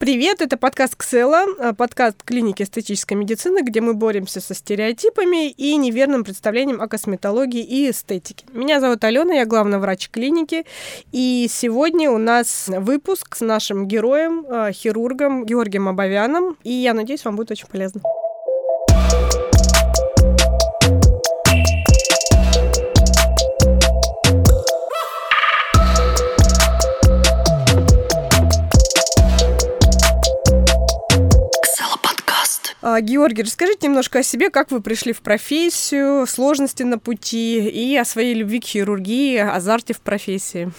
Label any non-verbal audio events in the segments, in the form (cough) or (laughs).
Привет, это подкаст Ксела, а, подкаст клиники эстетической медицины, где мы боремся со стереотипами и неверным представлением о косметологии и эстетике. Меня зовут Алена, я главный врач клиники, и сегодня у нас выпуск с нашим героем, а, хирургом Георгием Абовяном, и я надеюсь, вам будет очень полезно. Георгий, расскажите немножко о себе, как вы пришли в профессию, сложности на пути и о своей любви к хирургии, азарте в профессии.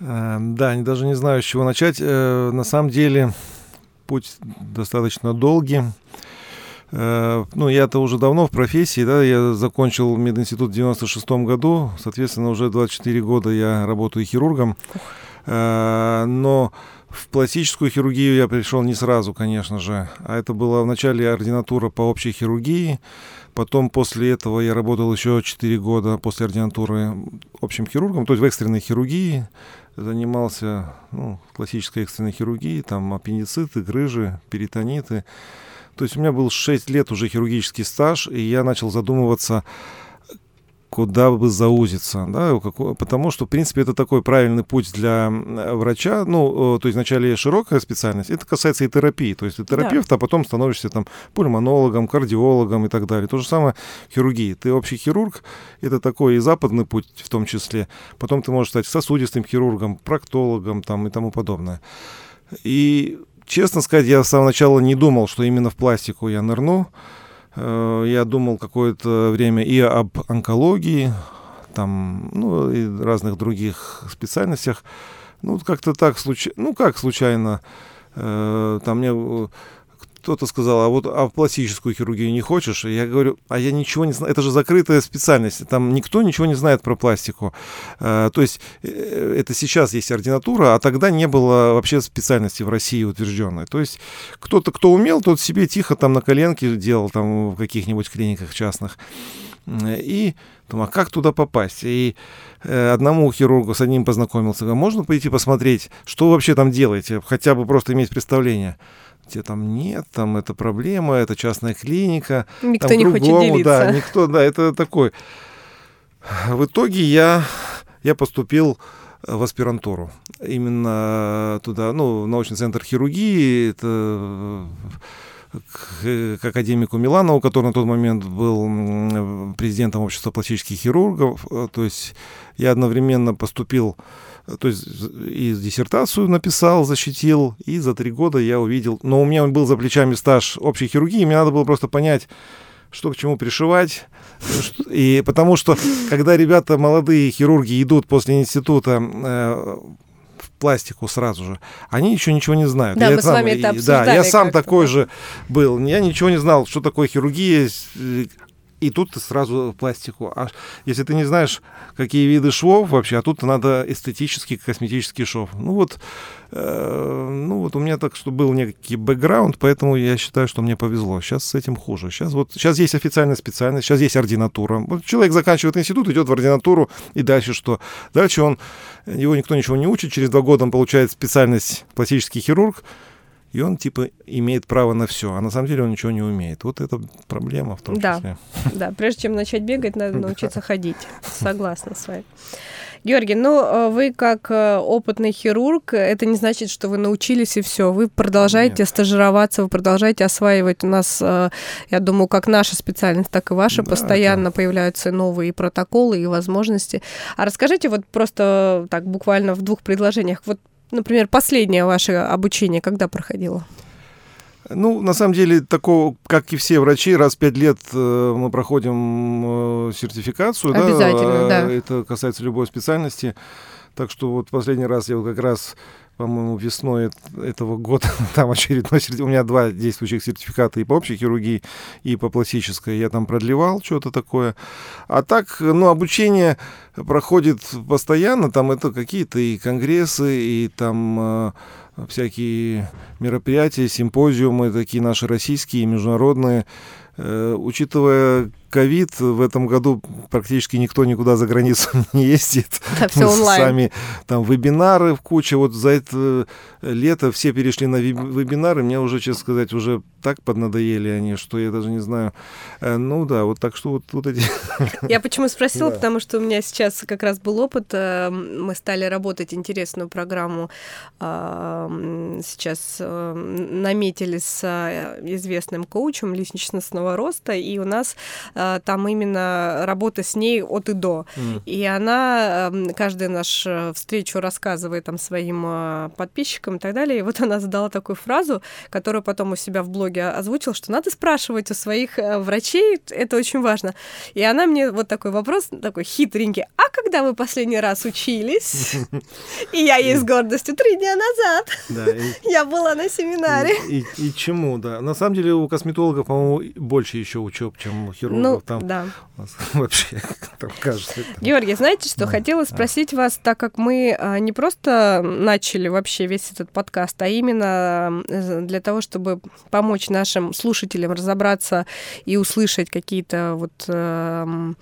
Э, да, даже не знаю, с чего начать. Э, на самом деле путь достаточно долгий. Э, ну, я-то уже давно в профессии, да, я закончил мединститут в 96 году, соответственно, уже 24 года я работаю хирургом. Но в пластическую хирургию я пришел не сразу, конечно же, а это была вначале ординатура по общей хирургии, потом после этого я работал еще 4 года после ординатуры общим хирургом, то есть в экстренной хирургии, занимался ну, классической экстренной хирургией, там аппендициты, грыжи, перитониты. То есть у меня был 6 лет уже хирургический стаж, и я начал задумываться, куда бы заузиться, да, потому что, в принципе, это такой правильный путь для врача, ну, то есть вначале широкая специальность, это касается и терапии, то есть ты терапевт, да. а потом становишься там пульмонологом, кардиологом и так далее. То же самое хирургии. Ты общий хирург, это такой и западный путь в том числе. Потом ты можешь стать сосудистым хирургом, проктологом там и тому подобное. И, честно сказать, я с самого начала не думал, что именно в пластику я нырну, я думал какое-то время и об онкологии, там, ну, и разных других специальностях. Ну, как-то так, случайно, ну, как случайно, э, там мне кто-то сказал, а вот а в пластическую хирургию не хочешь? Я говорю, а я ничего не знаю, это же закрытая специальность, там никто ничего не знает про пластику. А, то есть э, это сейчас есть ординатура, а тогда не было вообще специальности в России утвержденной. То есть кто-то, кто умел, тот себе тихо там на коленке делал там в каких-нибудь клиниках частных. И думаю, а как туда попасть? И э, одному хирургу с одним познакомился, говорю, можно пойти посмотреть, что вы вообще там делаете, хотя бы просто иметь представление тебе там нет, там это проблема, это частная клиника. Никто там не хочет делиться. Да, никто, да, это такой. В итоге я, я поступил в аспирантуру. Именно туда, ну, в научный центр хирургии, это к, к академику Миланову, который на тот момент был президентом общества пластических хирургов. То есть я одновременно поступил то есть и диссертацию написал, защитил, и за три года я увидел, но у меня был за плечами стаж общей хирургии, мне надо было просто понять, что к чему пришивать. И потому что, когда ребята, молодые хирурги, идут после института э, в пластику сразу же, они еще ничего не знают. Да, я мы сам, с вами это обсуждали. Да, я сам такой же был. Я ничего не знал, что такое хирургия, и тут ты сразу пластику. А если ты не знаешь, какие виды швов вообще, а тут надо эстетический, косметический шов. Ну вот, э, ну вот у меня так что был некий бэкграунд, поэтому я считаю, что мне повезло. Сейчас с этим хуже. Сейчас вот сейчас есть официальная специальность, сейчас есть ординатура. Вот человек заканчивает институт, идет в ординатуру, и дальше что? Дальше он, его никто ничего не учит, через два года он получает специальность пластический хирург, и он типа имеет право на все, а на самом деле он ничего не умеет. Вот это проблема в том да, числе. Да, прежде чем начать бегать, надо научиться ходить. Согласна с вами. Георгий, ну э, вы как э, опытный хирург, это не значит, что вы научились и все. Вы продолжаете Нет. стажироваться, вы продолжаете осваивать. У нас, э, я думаю, как наша специальность, так и ваша, да, постоянно это... появляются новые протоколы и возможности. А расскажите вот просто так буквально в двух предложениях, вот Например, последнее ваше обучение когда проходило? Ну, на самом деле, такого, как и все врачи, раз в пять лет э, мы проходим э, сертификацию. Обязательно, да, да. Это касается любой специальности. Так что вот последний раз я вот как раз по-моему, весной этого года, (laughs) там очередной сертификат, у меня два действующих сертификата и по общей хирургии, и по пластической, я там продлевал что-то такое. А так, ну, обучение проходит постоянно, там это какие-то и конгрессы, и там э, всякие мероприятия, симпозиумы, такие наши российские, международные. Э, учитывая ковид, в этом году практически никто никуда за границу (laughs) не ездит. Да, все онлайн. Сами там вебинары в куче. Вот за это лето все перешли на вебинары. Мне уже, честно сказать, уже так поднадоели они, что я даже не знаю. Э, ну да, вот так что вот, вот эти... Я почему спросила, (laughs) да. потому что у меня сейчас как раз был опыт. Э, мы стали работать интересную программу. Сейчас наметили с известным коучем личностного роста, и у нас э, там именно работа с ней от и до. Mm. И она э, каждую нашу э, встречу рассказывает там своим э, подписчикам и так далее. И вот она задала такую фразу, которую потом у себя в блоге озвучила, что надо спрашивать у своих э, врачей, это очень важно. И она мне вот такой вопрос, такой хитренький, а когда вы последний раз учились? (laughs) И я ей с гордостью три дня назад. (laughs) Я была на семинаре. И чему, да. На самом деле у косметологов, по-моему, больше еще учеб, чем у хирургов. Ну, там да. (laughs) вообще, там кажется. Георгий, знаете что, да. хотела спросить вас, так как мы а, не просто начали вообще весь этот подкаст, а именно для того, чтобы помочь нашим слушателям разобраться и услышать какие-то вот эм,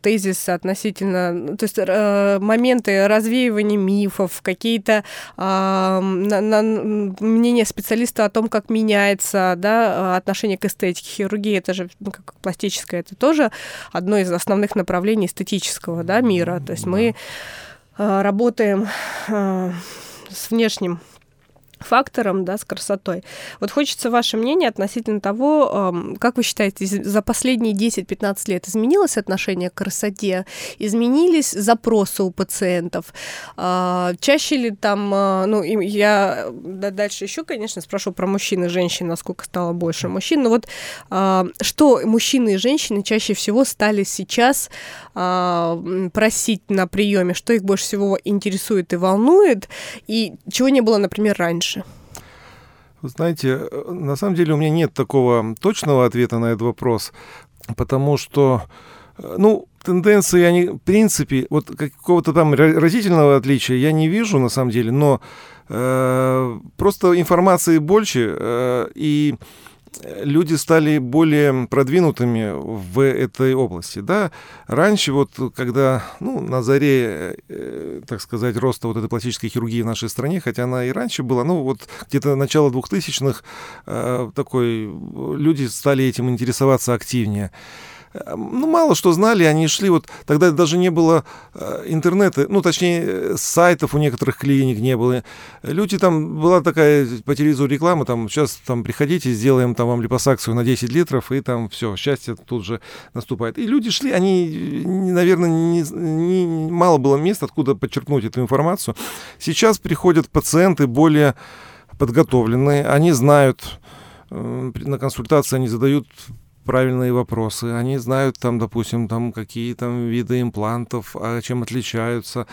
тезисы относительно, ну, то есть э, моменты развеивания мифов, какие-то э, мнения специалиста о том, как меняется да, отношение к эстетике. Хирургия это же ну, как пластическая, это тоже одно из основных направлений эстетического да, мира. То есть мы э, работаем э, с внешним фактором, да, с красотой. Вот хочется ваше мнение относительно того, как вы считаете, за последние 10-15 лет изменилось отношение к красоте, изменились запросы у пациентов, а, чаще ли там, а, ну, я дальше еще, конечно, спрошу про мужчин и женщин, насколько стало больше мужчин, но вот а, что мужчины и женщины чаще всего стали сейчас просить на приеме, что их больше всего интересует и волнует, и чего не было, например, раньше? Дальше? Вы знаете, на самом деле у меня нет такого точного ответа на этот вопрос, потому что, ну, тенденции, они, в принципе, вот какого-то там разительного отличия я не вижу, на самом деле, но э, просто информации больше, э, и люди стали более продвинутыми в этой области. Да? Раньше, вот, когда ну, на заре, э, так сказать, роста вот этой пластической хирургии в нашей стране, хотя она и раньше была, ну вот где-то начало 2000-х, э, такой, люди стали этим интересоваться активнее. Эм, ну, мало что знали, они шли, вот тогда даже не было э, интернета, ну, точнее, э, сайтов у некоторых клиник не было. Люди там, была такая по телевизору реклама, там, сейчас там приходите, сделаем там вам липосакцию на 10 литров, и там все, счастье тут же наступает. И люди шли, они, наверное, не, не, мало было мест, откуда подчеркнуть эту информацию. Сейчас приходят пациенты более подготовленные, они знают, э, на консультации они задают правильные вопросы, они знают там, допустим, там какие там виды имплантов, а чем отличаются,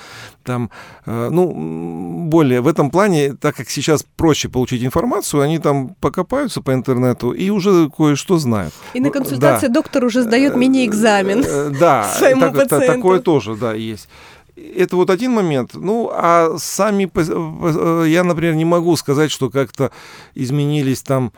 там, э, ну, более в этом плане, так как сейчас проще получить информацию, они там покопаются по интернету и уже кое-что знают. И на консультации да. доктор уже сдает мини-экзамен. Э, да, (laughs) своему так, пациенту. такое тоже, да, есть. Это вот один момент. Ну, а сами, э, я, например, не могу сказать, что как-то изменились там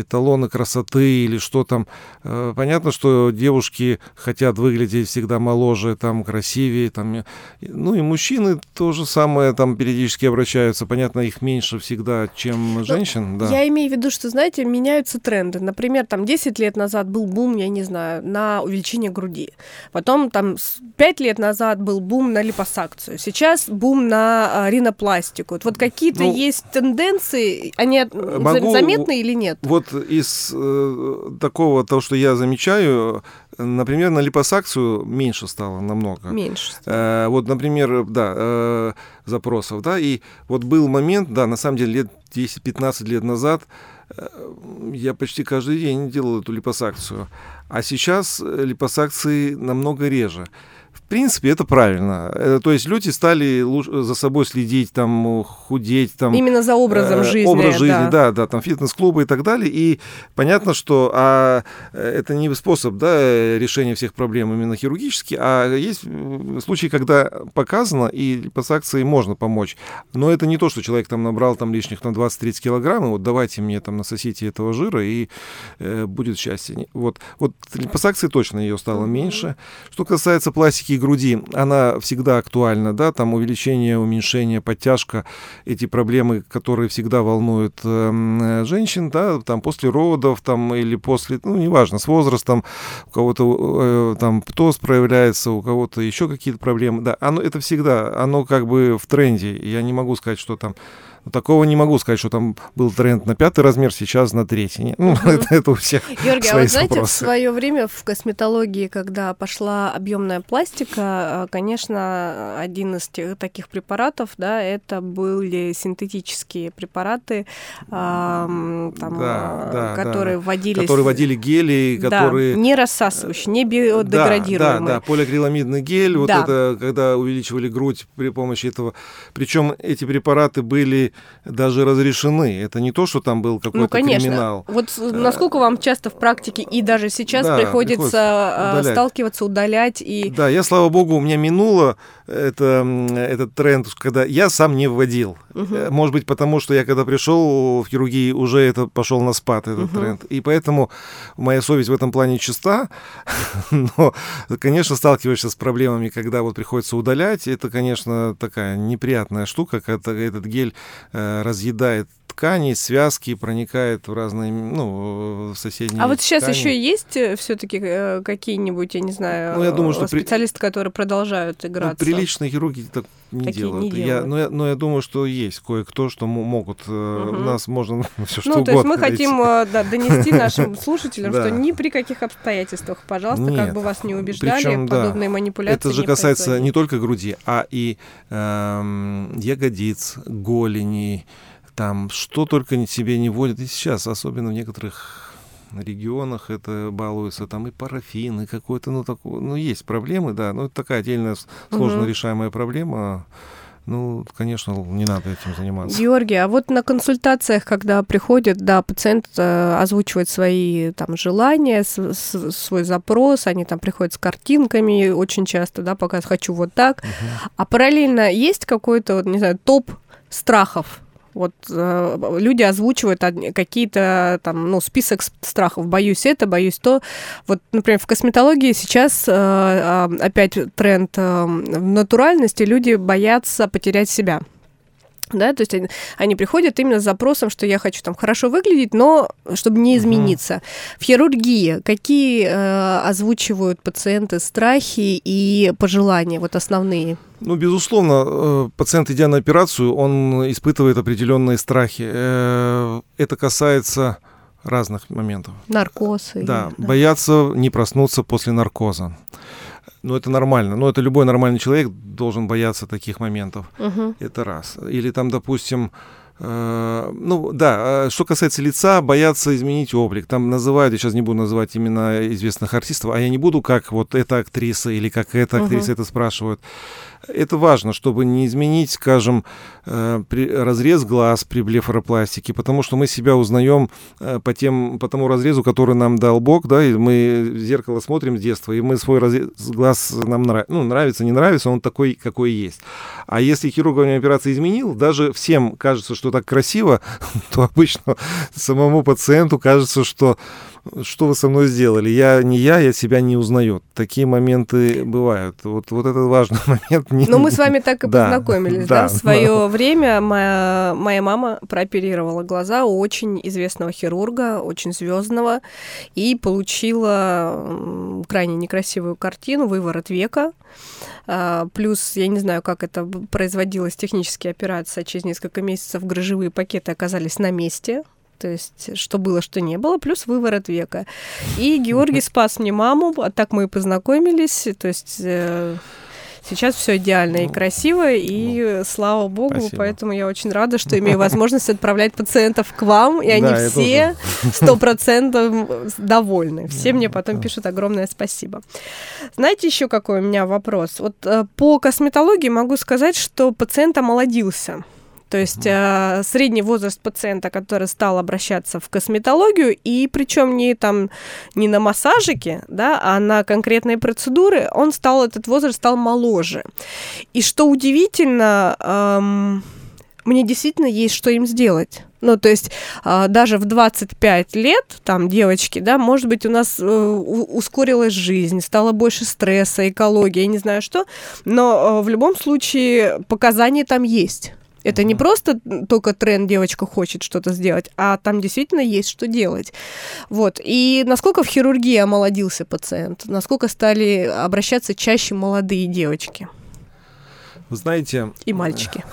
эталоны красоты или что там. Э, понятно, что девушки хотят выглядеть всегда моложе, там, красивее, там, ну и мужчины то же самое там периодически обращаются. Понятно, их меньше всегда, чем ну, женщин. Да. Я имею в виду, что, знаете, меняются тренды. Например, там 10 лет назад был бум, я не знаю, на увеличение груди. Потом там 5 лет назад был бум на липосакцию. Сейчас бум на а, ринопластику. Вот какие-то ну, есть тенденции, они могу, заметны или нет? Вот вот из э, такого, того, что я замечаю, например, на липосакцию меньше стало намного. Меньше. Э, вот, например, да, э, запросов, да, и вот был момент, да, на самом деле лет 10-15 лет назад э, я почти каждый день делал эту липосакцию, а сейчас липосакции намного реже. В принципе, это правильно. Э, то есть люди стали за собой следить, там, худеть. Там, Именно за образом жизни. Образ жизни, да, да, да там фитнес-клубы и так далее. И понятно, что а, это не способ да, решения всех проблем именно хирургически, а есть случаи, когда показано, и липосакцией можно помочь. Но это не то, что человек там набрал там лишних на 20-30 килограмм, и вот давайте мне там насосите этого жира, и э, будет счастье. Вот, вот липосакции точно ее стало меньше. Что касается пластики груди, она всегда актуальна, да, там увеличение, уменьшение, подтяжка, эти проблемы, которые всегда волнуют э, женщин, да, там после родов, там или после, ну, неважно, с возрастом, у кого-то э, там птоз проявляется, у кого-то еще какие-то проблемы, да, оно, это всегда, оно как бы в тренде, я не могу сказать, что там Такого не могу сказать, что там был тренд на пятый размер, сейчас на третий. Ну, это, это у всех (laughs) Георгий, свои а вот знаете, вопросы. в свое время в косметологии, когда пошла объемная пластика, э, конечно, один из тех, таких препаратов, да, это были синтетические препараты, э, там, да, да, которые да. вводились... Которые вводили гели, которые... Да, не рассасывающие, не биодеградируемые. Да, да, да, полиакриламидный гель, да. вот это, когда увеличивали грудь при помощи этого. Причем эти препараты были даже разрешены. Это не то, что там был какой-то ну, конечно. криминал. Вот насколько вам часто в практике и даже сейчас да, приходится, приходится удалять. сталкиваться, удалять и... Да, я, слава богу, у меня минуло это, этот тренд, когда я сам не вводил. Угу. Может быть, потому что я когда пришел в хирургии, уже это пошел на спад, этот угу. тренд. И поэтому моя совесть в этом плане чиста. (laughs) Но, конечно, сталкиваешься с проблемами, когда вот приходится удалять. Это, конечно, такая неприятная штука, когда этот гель э, разъедает ткани, связки, проникает в разные, ну, в соседние А вот сейчас ткани. еще есть э, все-таки э, какие-нибудь, я не знаю, ну, я думаю, что специалисты, при... которые продолжают ну, играться? Ну, приличные хирурги так не Такие делают. Не делают. Я, но, я, но я думаю, что есть кое-кто, что могут. Угу. У нас можно (laughs) все что ну, то есть мы найти. хотим да, донести (laughs) нашим слушателям, что ни при каких обстоятельствах, пожалуйста, как бы вас не убеждали, подобные манипуляции Это же касается не только груди, а и эм, ягодиц, голени, там что только себе не вводят. И сейчас, особенно в некоторых регионах это балуется, там и парафин, и какой-то, ну, такой, ну, есть проблемы, да, но это такая отдельная сложно угу. решаемая проблема. Ну, конечно, не надо этим заниматься. Георгий, а вот на консультациях, когда приходят, да, пациент э, озвучивает свои там желания, с, с, свой запрос, они там приходят с картинками очень часто, да, пока хочу вот так. Угу. А параллельно есть какой-то, вот, не знаю, топ страхов вот э, люди озвучивают какие-то там, ну, список страхов. Боюсь это, боюсь то. Вот, например, в косметологии сейчас э, э, опять тренд э, в натуральности. Люди боятся потерять себя. Да, то есть они, они приходят именно с запросом, что я хочу там хорошо выглядеть, но чтобы не измениться. Угу. В хирургии какие э, озвучивают пациенты страхи и пожелания, вот основные? Ну, безусловно, э, пациент, идя на операцию, он испытывает определенные страхи. Э, это касается разных моментов. Наркоз. Да, да, боятся не проснуться после наркоза. Ну, это нормально. Ну, это любой нормальный человек должен бояться таких моментов. Угу. Это раз. Или там, допустим, э, ну, да, что касается лица, боятся изменить облик. Там называют, я сейчас не буду называть именно известных артистов, а я не буду, как вот эта актриса или как эта актриса угу. это спрашивают. Это важно, чтобы не изменить, скажем, э, разрез глаз при блефаропластике, потому что мы себя узнаем э, по, тем, по тому разрезу, который нам дал Бог, да, и мы в зеркало смотрим с детства, и мы свой разрез глаз нам нравится, ну, нравится, не нравится, он такой, какой есть. А если хирург во время операции изменил, даже всем кажется, что так красиво, (laughs) то обычно самому пациенту кажется, что что вы со мной сделали? Я не я, я себя не узнаю. Такие моменты бывают. Вот, вот этот важный (laughs) момент. Не... Ну, мы с вами так и да, познакомились, да? да? В свое да. время моя, моя мама прооперировала глаза у очень известного хирурга, очень звездного, и получила крайне некрасивую картину «Выворот века». А, плюс, я не знаю, как это производилось технически операция, через несколько месяцев грыжевые пакеты оказались на месте, то есть что было, что не было, плюс выворот века. И Георгий спас мне маму, а так мы и познакомились, то есть... Э, Сейчас все идеально ну, и красиво, и ну, слава богу, спасибо. поэтому я очень рада, что имею возможность отправлять пациентов к вам, и они все сто процентов довольны. Все мне потом пишут огромное спасибо. Знаете еще какой у меня вопрос? Вот э, по косметологии могу сказать, что пациент омолодился. То есть э, средний возраст пациента, который стал обращаться в косметологию, и причем не там не на массажики, да, а на конкретные процедуры, он стал этот возраст стал моложе. И что удивительно, эм, мне действительно есть что им сделать. Ну, то есть э, даже в 25 лет, там, девочки, да, может быть, у нас э, ускорилась жизнь, стало больше стресса, экология, я не знаю что, но э, в любом случае показания там есть. Это не просто только тренд, девочка хочет что-то сделать, а там действительно есть что делать. Вот. И насколько в хирургии омолодился пациент? Насколько стали обращаться чаще молодые девочки? Вы знаете... И мальчики.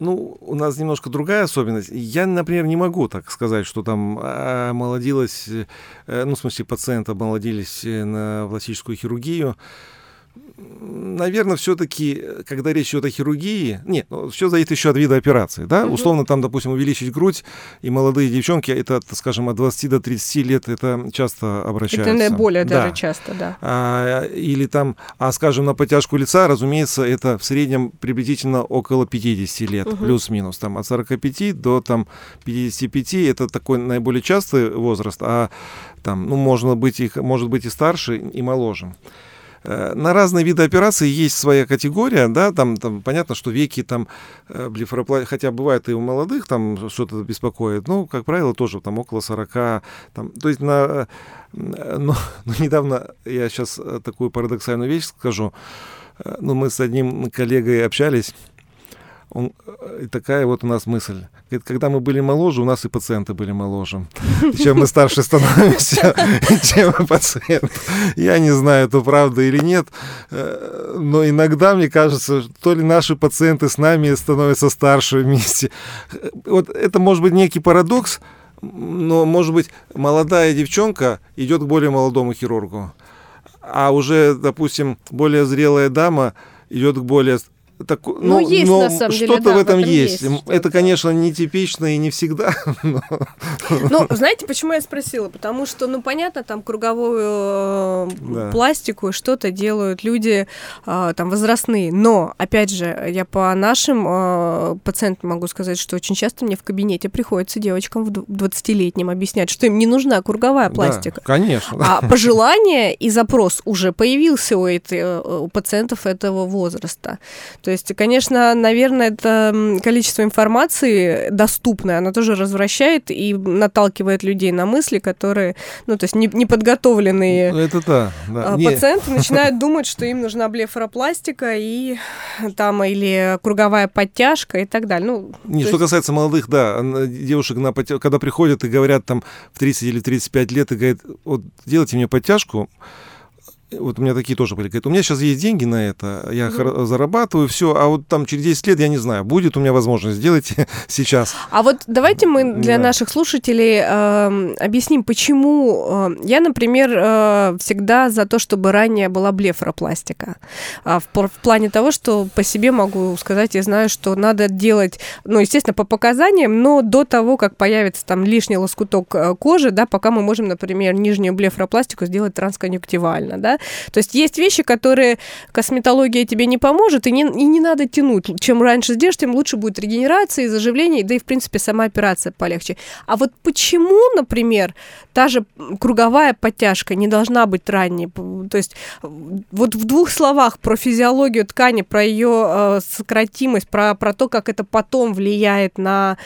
Ну, у нас немножко другая особенность. Я, например, не могу так сказать, что там омолодилась, э, ну, в смысле, пациенты омолодились э, на пластическую хирургию наверное, все-таки, когда речь идет о хирургии, нет, ну, все зависит еще от вида операции, да, угу. условно там, допустим, увеличить грудь, и молодые девчонки, это, скажем, от 20 до 30 лет, это часто обращаются. Это наиболее да. даже часто, да. А, или там, а, скажем, на подтяжку лица, разумеется, это в среднем приблизительно около 50 лет, угу. плюс-минус, там, от 45 до, там, 55, это такой наиболее частый возраст, а там, ну, можно быть их, может быть и старше, и моложе. Э, на разные виды операций есть своя категория, да, там, там понятно, что веки там э, блефаропластика, хотя бывает и у молодых там что-то беспокоит, ну, как правило, тоже там около 40, там, то есть на, э, но, но недавно я сейчас такую парадоксальную вещь скажу, ну, мы с одним коллегой общались, он, э, и такая вот у нас мысль. Говорит, когда мы были моложе, у нас и пациенты были моложе. (laughs) Чем мы старше становимся, (laughs) чем пациент. Я не знаю, это правда или нет, э, но иногда мне кажется, то ли наши пациенты с нами становятся старше вместе. Вот это может быть некий парадокс, но, может быть, молодая девчонка идет к более молодому хирургу, а уже, допустим, более зрелая дама идет к более так, ну, ну, есть, но на самом что-то деле, да, в этом, в этом есть. есть это, конечно, не типично и не всегда. (laughs) Но... Ну, знаете, почему я спросила? Потому что, ну, понятно, там круговую э, да. пластику что-то делают люди э, там возрастные. Но, опять же, я по нашим э, пациентам могу сказать, что очень часто мне в кабинете приходится девочкам в 20-летним объяснять, что им не нужна круговая пластика. Да, конечно. А (laughs) пожелание и запрос уже появился у, этой, у пациентов этого возраста. То есть, конечно, наверное, это количество информации доступное, оно тоже развращает и наталкивает людей на мысли, которые, ну, то есть неподготовленные ну, это да, да. А, пациенты Нет. (laughs) начинают думать, что им нужна блефаропластика и там или круговая подтяжка и так далее. Ну, Не, что есть... касается молодых, да, девушек, на подтя... когда приходят и говорят там в 30 или 35 лет и говорят, вот делайте мне подтяжку, вот у меня такие тоже были. Говорят, у меня сейчас есть деньги на это, я mm-hmm. зарабатываю, все, а вот там через 10 лет, я не знаю, будет у меня возможность сделать (laughs) сейчас. А вот давайте мы для да. наших слушателей э, объясним, почему э, я, например, э, всегда за то, чтобы ранее была блефропластика. Э, в, в плане того, что по себе могу сказать, я знаю, что надо делать, ну, естественно, по показаниям, но до того, как появится там лишний лоскуток э, кожи, да, пока мы можем, например, нижнюю блефропластику сделать трансконъюнктивально, да, то есть есть вещи, которые косметология тебе не поможет, и не, и не надо тянуть. Чем раньше сделаешь, тем лучше будет регенерация, заживление, да и, в принципе, сама операция полегче. А вот почему, например, та же круговая подтяжка не должна быть ранней? То есть вот в двух словах про физиологию ткани, про ее э, сократимость, про, про то, как это потом влияет на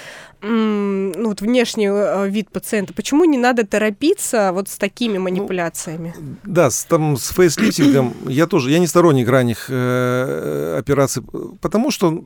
ну, вот внешний э, вид пациента. Почему не надо торопиться вот с такими ну, манипуляциями? Ну, да, с, там, с фейслифтингом (clears throat) я тоже, я не сторонник ранних э, операций, потому что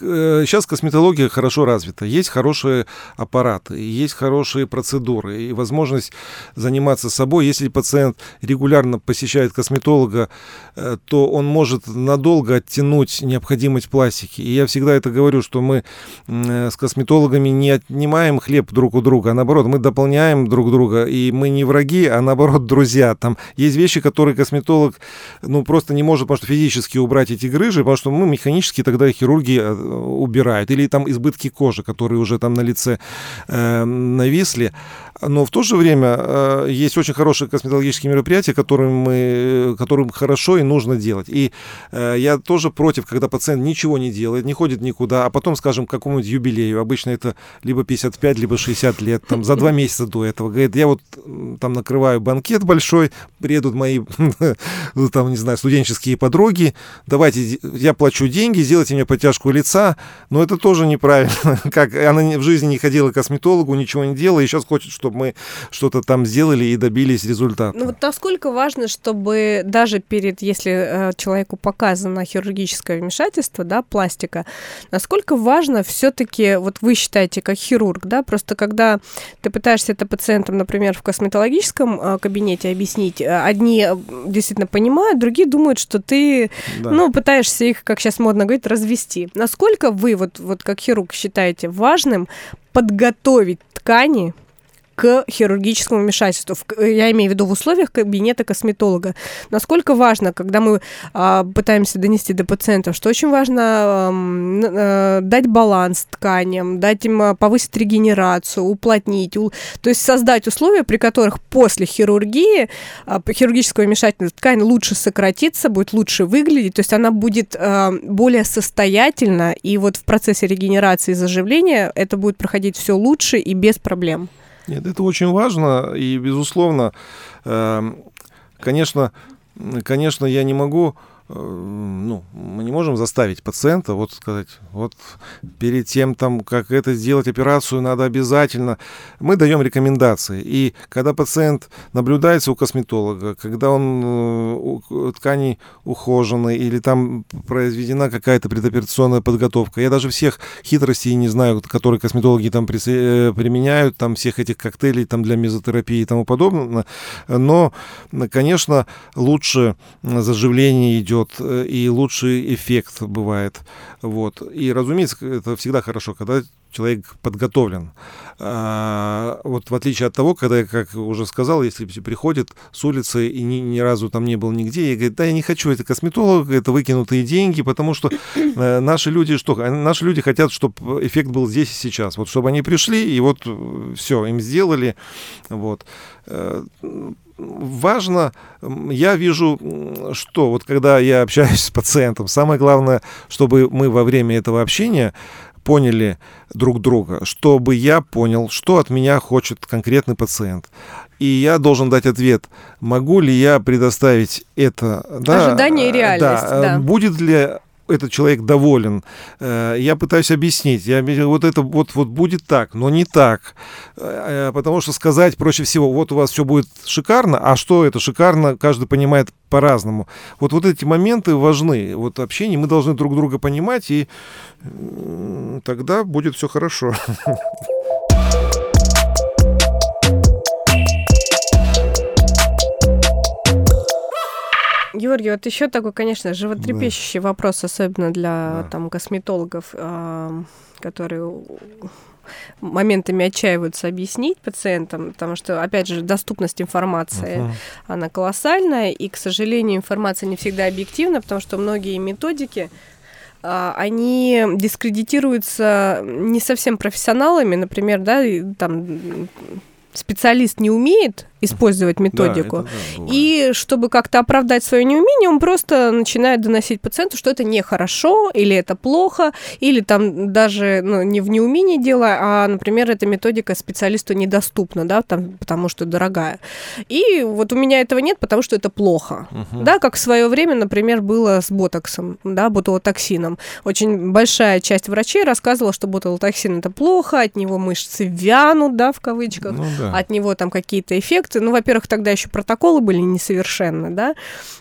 э, сейчас косметология хорошо развита, есть хорошие аппараты, есть хорошие процедуры и возможность заниматься собой. Если пациент регулярно посещает косметолога, э, то он может надолго оттянуть необходимость пластики. И я всегда это говорю, что мы э, с косметологами не отнимаем хлеб друг у друга, а наоборот, мы дополняем друг друга, и мы не враги, а наоборот, друзья. Там есть вещи, которые косметолог, ну, просто не может, потому что физически убрать эти грыжи, потому что, ну, механически тогда хирурги э, убирают. Или там избытки кожи, которые уже там на лице э, нависли. Но в то же время э, есть очень хорошие косметологические мероприятия, которым, мы, которым хорошо и нужно делать. И э, я тоже против, когда пациент ничего не делает, не ходит никуда, а потом, скажем, к какому-нибудь юбилею, обычно это либо 55, либо 60 лет, там, за два месяца до этого, говорит, я вот там накрываю банкет большой, приедут мои, (laughs) там, не знаю, студенческие подруги, давайте, я плачу деньги, сделайте мне подтяжку лица, но это тоже неправильно. (laughs) Как она в жизни не ходила к косметологу, ничего не делала, и сейчас хочет, чтобы чтобы мы что-то там сделали и добились результата. Ну вот насколько важно, чтобы даже перед, если э, человеку показано хирургическое вмешательство, да, пластика, насколько важно все-таки, вот вы считаете как хирург, да, просто когда ты пытаешься это пациентам, например, в косметологическом э, кабинете объяснить, э, одни действительно понимают, другие думают, что ты, да. ну, пытаешься их, как сейчас модно говорить, развести. Насколько вы, вот, вот как хирург, считаете важным подготовить ткани к хирургическому вмешательству. Я имею в виду в условиях кабинета косметолога. Насколько важно, когда мы а, пытаемся донести до пациентов, что очень важно а, дать баланс тканям, дать им а, повысить регенерацию, уплотнить, то есть создать условия, при которых после хирургии, а, хирургического вмешательства ткань лучше сократится, будет лучше выглядеть, то есть она будет более состоятельна, и вот в процессе регенерации и заживления это будет проходить все лучше и без проблем. Нет, это очень важно, и, безусловно, эм, конечно, конечно, я не могу ну, мы не можем заставить пациента вот сказать, вот перед тем, там, как это сделать операцию, надо обязательно. Мы даем рекомендации. И когда пациент наблюдается у косметолога, когда он э, у ткани ухожены или там произведена какая-то предоперационная подготовка, я даже всех хитростей не знаю, которые косметологи там э, применяют, там всех этих коктейлей там для мезотерапии и тому подобное, но, конечно, лучше заживление идет идет, э, и лучший эффект бывает. Вот. И, разумеется, это всегда хорошо, когда человек подготовлен. А, вот в отличие от того, когда, как уже сказал, если приходит с улицы и ни, ни разу там не был нигде, и говорит, да, я не хочу, это косметолог, это выкинутые деньги, потому что э, наши люди, что, наши люди хотят, чтобы эффект был здесь и сейчас, вот чтобы они пришли, и вот э, все, им сделали, вот важно, я вижу, что вот когда я общаюсь (laughs) с пациентом, самое главное, чтобы мы во время этого общения поняли друг друга, чтобы я понял, что от меня хочет конкретный пациент. И я должен дать ответ, могу ли я предоставить это. Да, Ожидание и реальность. Да, да. Будет ли этот человек доволен. Э, я пытаюсь объяснить. Я, вот это вот, вот будет так, но не так. Э, э, потому что сказать проще всего, вот у вас все будет шикарно, а что это шикарно, каждый понимает по-разному. Вот, вот эти моменты важны. Вот общение, мы должны друг друга понимать, и тогда будет все хорошо. (laughs) Георгий, вот еще такой, конечно, животрепещущий да. вопрос, особенно для да. там косметологов, э, которые моментами отчаиваются объяснить пациентам, потому что, опять же, доступность информации, uh-huh. она колоссальная, и, к сожалению, информация не всегда объективна, потому что многие методики а, они дискредитируются не совсем профессионалами, например, да, там специалист не умеет использовать методику. Да, да, и чтобы как-то оправдать свое неумение, он просто начинает доносить пациенту, что это нехорошо, или это плохо, или там даже ну, не в неумении дело, а, например, эта методика специалисту недоступна, да, там, потому что дорогая. И вот у меня этого нет, потому что это плохо. Угу. Да, как в свое время, например, было с ботоксом, да, ботулотоксином. Очень большая часть врачей рассказывала, что ботулотоксин это плохо, от него мышцы вянут, да, в кавычках, ну, да. от него там какие-то эффекты инструкции. Ну, во-первых, тогда еще протоколы были несовершенны, да.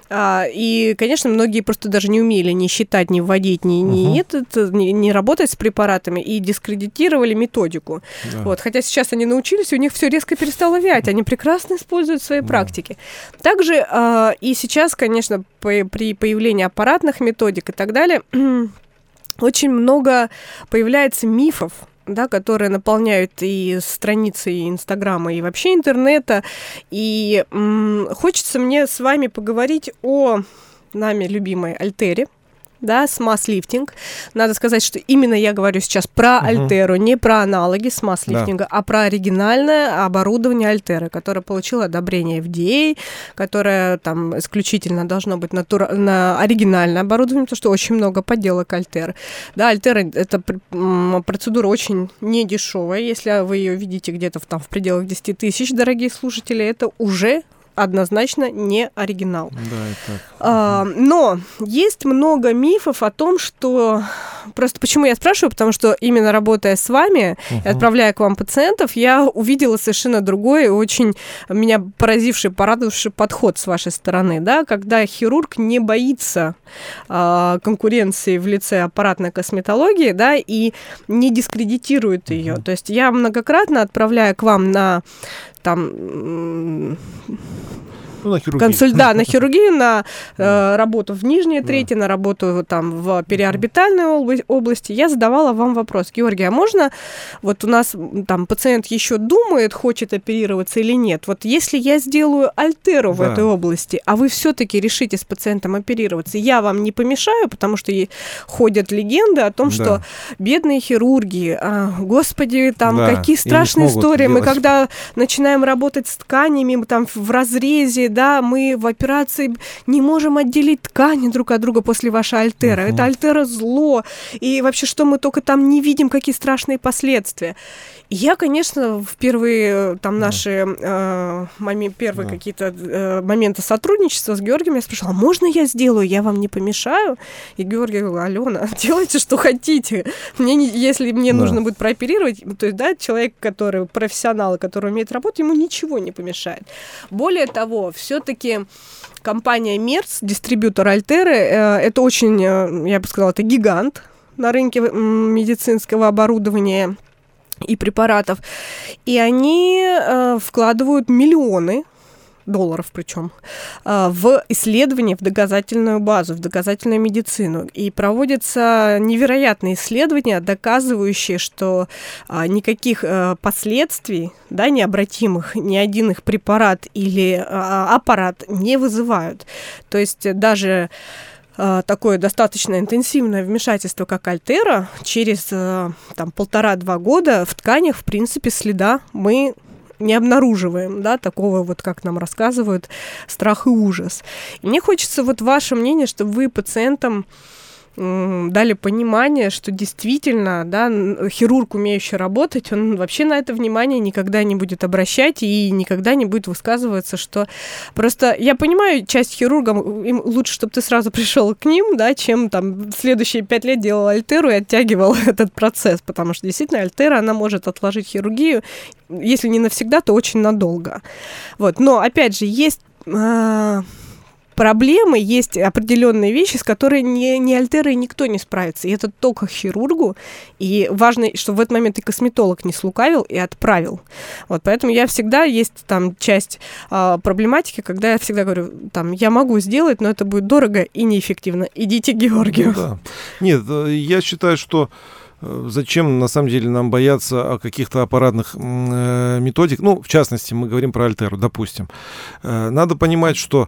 А, и, конечно, многие просто даже не умели ни считать, ни вводить, ни, ни, угу. этот, ни, ни работать с препаратами и дискредитировали методику. Да. Вот. Хотя сейчас они научились, у них все резко перестало вять. Они прекрасно используют свои да. практики. Также а, и сейчас, конечно, при появлении аппаратных методик и так далее, (clears throat) очень много появляется мифов да, которые наполняют и страницы и Инстаграма, и вообще интернета. И м- хочется мне с вами поговорить о нами любимой Альтере, да, с масс-лифтинг. Надо сказать, что именно я говорю сейчас про угу. Альтеру, не про аналоги с масс-лифтинга, да. а про оригинальное оборудование Альтеры, которое получило одобрение FDA, которое там исключительно должно быть натура... на оригинальное оборудование, потому что очень много подделок Альтеры. Да, Альтера — это процедура очень недешевая. Если вы ее видите где-то в, там, в пределах 10 тысяч, дорогие слушатели, это уже однозначно не оригинал. Да, это а, но есть много мифов о том, что просто почему я спрашиваю, потому что именно работая с вами угу. и отправляя к вам пациентов, я увидела совершенно другой, очень меня поразивший, порадовавший подход с вашей стороны, да, когда хирург не боится а, конкуренции в лице аппаратной косметологии, да, и не дискредитирует ее. То есть я многократно отправляя к вам на там ну, на хирургию. Консуль... Да, на (laughs) хирургию, на э, работу в нижней трети, на работу там в периорбитальной области, области. Я задавала вам вопрос, Георгий, а можно, вот у нас там пациент еще думает, хочет оперироваться или нет. Вот если я сделаю альтеру да. в этой области, а вы все-таки решите с пациентом оперироваться, я вам не помешаю, потому что ходят легенды о том, да. что бедные хирурги, а, господи, там да. какие страшные истории. Делать. Мы когда начинаем работать с тканями, мы там в разрезе, да, мы в операции не можем отделить ткани друг от друга после вашей альтера. Uh-huh. Это альтера зло. И вообще, что мы только там не видим, какие страшные последствия. Я, конечно, в первые там наши э, моми, первые да. какие-то э, моменты сотрудничества с Георгием я спрашивала, можно я сделаю, я вам не помешаю? И Георгий говорил, Алена, (laughs) делайте, что хотите. Мне не, если мне да. нужно будет прооперировать, то есть, да, человек, который профессионал, который умеет работать, ему ничего не помешает. Более того, все-таки компания Мерц, дистрибьютор Альтеры, э, это очень, э, я бы сказала, это гигант на рынке медицинского оборудования и препаратов. И они э, вкладывают миллионы долларов причем, э, в исследования, в доказательную базу, в доказательную медицину. И проводятся невероятные исследования, доказывающие, что э, никаких э, последствий, да, необратимых, ни один их препарат или аппарат не вызывают. То есть даже такое достаточно интенсивное вмешательство, как Альтера, через э, там, полтора-два года в тканях, в принципе, следа мы не обнаруживаем, да, такого вот, как нам рассказывают, страх и ужас. И мне хочется вот ваше мнение, чтобы вы пациентам дали понимание, что действительно, да, хирург, умеющий работать, он вообще на это внимание никогда не будет обращать и никогда не будет высказываться, что просто я понимаю, часть хирургов, им лучше, чтобы ты сразу пришел к ним, да, чем там следующие пять лет делал альтеру и оттягивал (laughs) этот процесс, потому что действительно альтера, она может отложить хирургию, если не навсегда, то очень надолго. Вот, но опять же, есть а, проблемы, есть определенные вещи, с которыми не, не альтерой никто не справится. И это только хирургу. И важно, чтобы в этот момент и косметолог не слукавил и отправил. Вот, поэтому я всегда, есть там часть а, проблематики, когда я всегда говорю, там, я могу сделать, но это будет дорого и неэффективно. Идите к Георгию. Ну, да. Нет, э, я считаю, что э, Зачем, на самом деле, нам бояться каких-то аппаратных э, методик? Ну, в частности, мы говорим про Альтеру, допустим. Э, надо понимать, что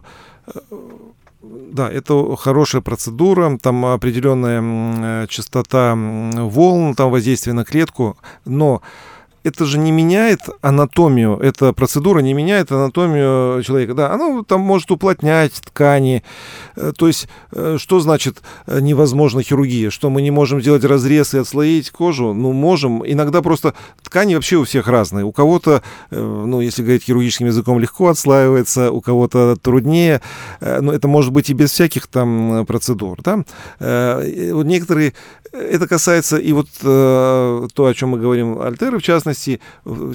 да, это хорошая процедура, там определенная частота волн, там воздействие на клетку, но это же не меняет анатомию, эта процедура не меняет анатомию человека. Да, она там может уплотнять ткани. Э, то есть, э, что значит э, невозможно хирургия? Что мы не можем сделать разрез и отслоить кожу? Ну, можем. Иногда просто ткани вообще у всех разные. У кого-то, ну, если говорить хирургическим языком, легко отслаивается, у кого-то труднее. Но это может быть и без всяких там процедур. Да? Вот некоторые, это касается и вот то, о чем мы говорим, альтеры, в частности,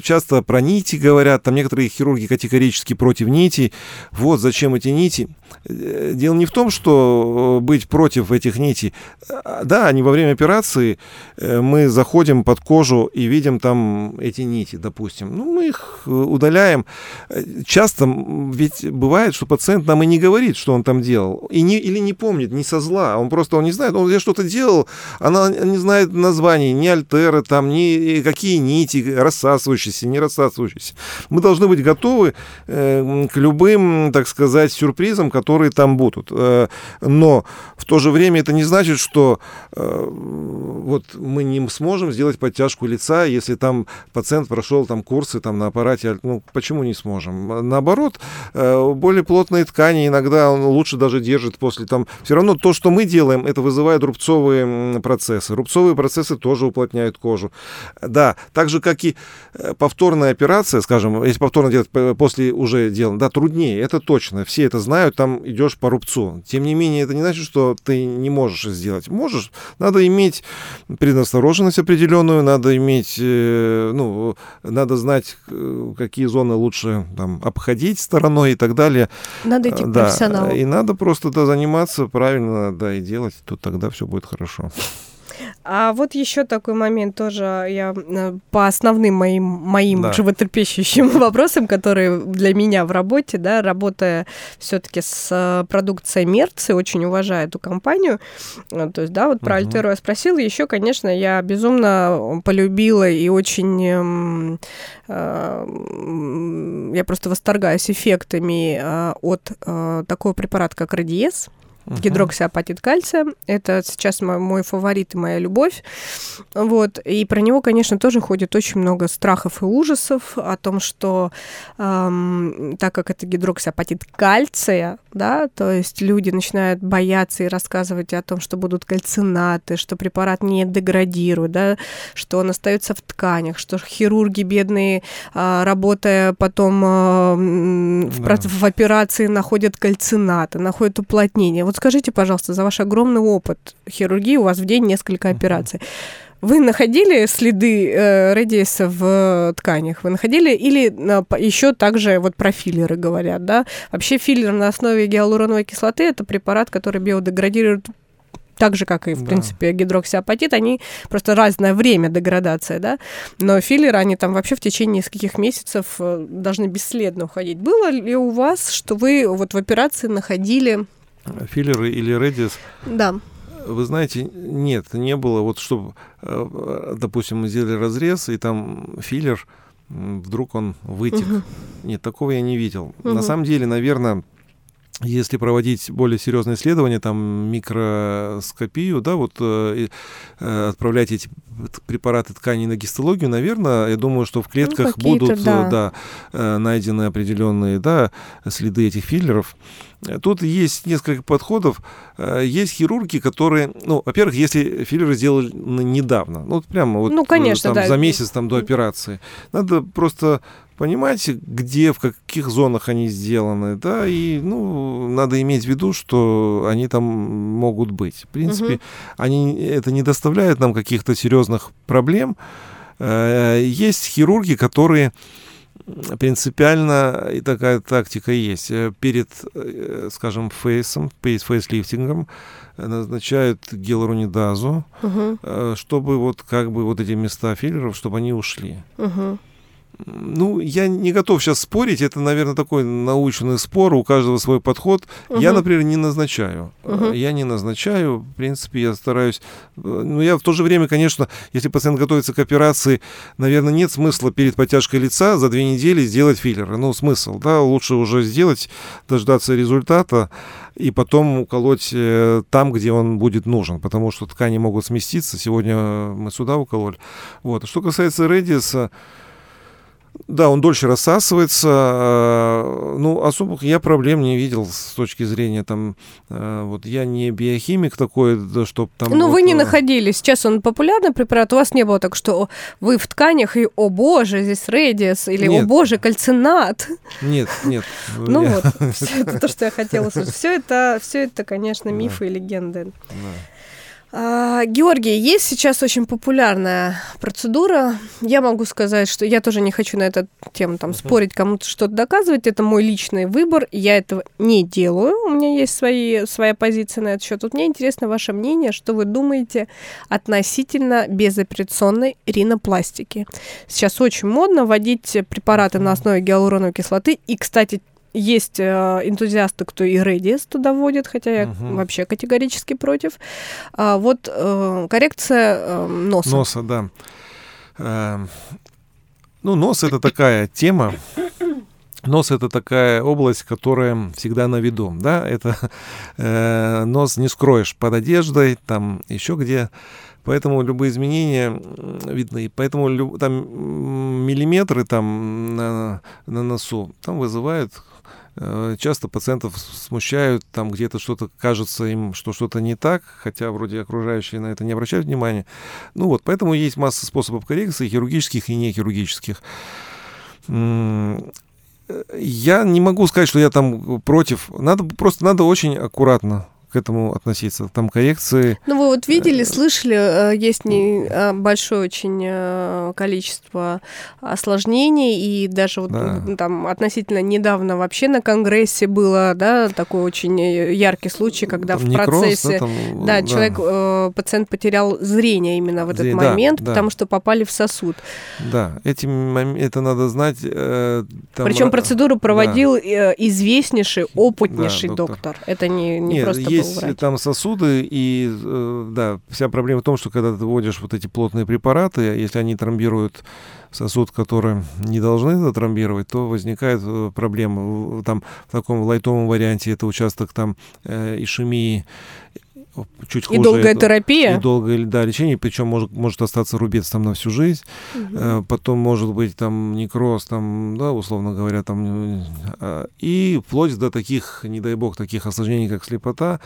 часто про нити говорят, там некоторые хирурги категорически против нитей. Вот зачем эти нити. Э, дело не в том, что э, быть против этих нитей. А, да, они во время операции, э, мы заходим под кожу и видим там эти нити, допустим. Ну, мы их удаляем. Часто ведь бывает, что пациент нам и не говорит, что он там делал. И не, или не помнит, не со зла. Он просто он не знает, он я что-то делал, она не знает названий, ни альтеры, там, ни какие нити, рассасывающиеся, не рассасывающиеся. Мы должны быть готовы э, к любым, так сказать, сюрпризам, которые там будут. Э, но в то же время это не значит, что э, вот мы не сможем сделать подтяжку лица, если там пациент прошел там курсы там на аппарате. Ну, почему не сможем? Наоборот, э, более плотные ткани иногда он лучше даже держит после там... Все равно то, что мы делаем, это вызывает рубцовые процессы. Рубцовые процессы тоже уплотняют кожу. Да, так же, как и повторная операция, скажем, если повторно делать после уже дела, да, труднее, это точно. Все это знают, там идешь по рубцу. Тем не менее, это не значит, что ты не можешь сделать. Можешь. Надо иметь предосторожность определенную, надо иметь, э, ну, надо знать, какие зоны лучше там обходить стороной и так далее. Надо идти к да, профессионалу. И надо просто да, заниматься правильно, да, и делать, то тогда все будет хорошо. А вот еще такой момент тоже я э, по основным моим, моим да. животрепещущим (laughs) вопросам, которые для меня в работе, да, работая все-таки с э, продукцией Merz, очень уважаю эту компанию. Э, то есть, да, вот про угу. Альтеру я спросила. Еще, конечно, я безумно полюбила и очень эм, я просто восторгаюсь эффектами от такого препарата, как Radiesse uh-huh. гидроксиапатит кальция. Это сейчас мой, мой фаворит и моя любовь. Вот. И про него, конечно, тоже ходит очень много страхов и ужасов о том, что эм, так как это гидроксиапатит кальция, да, то есть люди начинают бояться и рассказывать о том, что будут кальцинаты, что препарат не деградирует, да, что он остается в тканях, что хирурги бедные, э, работая потом э, в, да. в операции, находят кальцинаты, находят уплотнение. Вот скажите, пожалуйста, за ваш огромный опыт хирургии, у вас в день несколько операций. Вы находили следы э, радиеса в тканях? Вы находили? Или э, еще также вот про филлеры говорят, да? Вообще филлер на основе гиалуроновой кислоты – это препарат, который биодеградирует так же, как и, в да. принципе, гидроксиапатит, они просто разное время деградации, да, но филлеры, они там вообще в течение нескольких месяцев э, должны бесследно уходить. Было ли у вас, что вы вот в операции находили Филлеры или Radiesse? Да. Вы знаете, нет, не было. Вот чтобы, э, допустим, мы сделали разрез, и там филлер, вдруг он вытек. Угу. Нет, такого я не видел. Угу. На самом деле, наверное, если проводить более серьезные исследования, там микроскопию, да, вот э, э, отправлять эти препараты тканей на гистологию, наверное, я думаю, что в ну, клетках ну, будут да. Да, э, найдены определенные да, следы этих филлеров. Тут есть несколько подходов. Э, есть хирурги, которые, ну, во-первых, если филлеры сделали недавно, ну, прямо вот ну, конечно, там, да. за месяц там, до операции, надо просто понимаете, где, в каких зонах они сделаны, да, и, ну, надо иметь в виду, что они там могут быть. В принципе, угу. они, это не доставляет нам каких-то серьезных проблем. Э, есть хирурги, которые принципиально и такая тактика есть. Э, перед, э, скажем, фейсом, фейс-фейслифтингом назначают гиалуронидазу, угу. чтобы вот как бы вот эти места филлеров, чтобы они ушли. Угу. Ну, я не готов сейчас спорить, это, наверное, такой научный спор, у каждого свой подход. Угу. Я, например, не назначаю. Угу. Я не назначаю, в принципе, я стараюсь... Э, но я в то же время, конечно, если пациент готовится к операции, наверное, нет смысла перед подтяжкой лица за две недели сделать филлеры. Ну, смысл, да, лучше уже сделать, дождаться результата и потом уколоть э, там, где он будет нужен, потому что ткани могут сместиться. Сегодня мы сюда укололи. Вот. Что касается Редиса, да, он дольше рассасывается. Э, ну, особых я проблем не видел с точки зрения там... Э, вот я не биохимик такой, да, чтобы там... Ну, вот, вы не э, находились. Сейчас он популярный препарат. У вас не было так, что вы в тканях и, о боже, здесь редис, или нет. о боже, кальцинат. Нет, нет. (laughs) Ну вот, это то, что я хотела услышать. Все это, все это, конечно, мифы и легенды. Георгий, есть сейчас очень популярная процедура. Я могу сказать, что я тоже не хочу на эту тему там, спорить, кому-то что-то доказывать. Это мой личный выбор. Я этого не делаю. У меня есть свои, своя позиция на этот счет. Вот мне интересно ваше мнение, что вы думаете относительно безоперационной ринопластики. Сейчас очень модно вводить препараты на основе гиалуроновой кислоты. И, кстати, есть э, энтузиасты, кто и Redis туда вводит, хотя я угу. вообще категорически против. А вот э, коррекция э, носа. Носа, да. Ну, нос это такая тема. Нос это такая область, которая всегда на виду, да, это э, нос не скроешь под одеждой, там еще где, поэтому любые изменения видны, поэтому там миллиметры там на, на носу там вызывают часто пациентов смущают, там где-то что-то кажется им, что что-то не так, хотя вроде окружающие на это не обращают внимания. Ну вот, поэтому есть масса способов коррекции, хирургических и нехирургических. Э, я не могу сказать, что я там против. Надо просто надо очень аккуратно к этому относиться. Там коррекции. Ну, вы вот видели, э, слышали, э, есть не э, большое очень количество осложнений, и даже вот да. там относительно недавно вообще на Конгрессе было, да, такой очень яркий случай, когда там в процессе, да, там, да, да, человек, пациент потерял зрение именно в этот Зрение, момент, да, потому да. что попали в сосуд. Да, этим, это надо знать. Там, Причем процедуру проводил да. известнейший, опытнейший да, доктор. доктор. Это не, не Нет, просто есть там сосуды, и э, да, вся проблема в том, что когда ты вводишь вот эти плотные препараты, если они тромбируют сосуд, который не должны это тромбировать, то возникает э, проблема. Там в таком лайтовом варианте это участок там э, ишемии, чуть хуже. И долгая это, терапия. И долгое да, лечение, причем может, может остаться рубец там на всю жизнь. Угу. потом может быть там некроз, там, да, условно говоря, там, э, и вплоть до таких, не дай бог, таких осложнений, как слепота.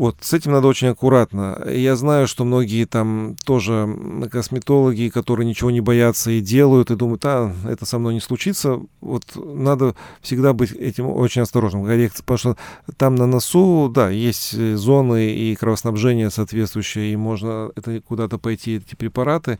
Вот, с этим надо очень аккуратно. Я знаю, что многие там тоже косметологи, которые ничего не боятся и делают, и думают, а, это со мной не случится. Вот надо всегда быть этим очень осторожным. Потому что там на носу, да, есть зоны и кровоснабжение соответствующее, и можно это куда-то пойти, эти препараты.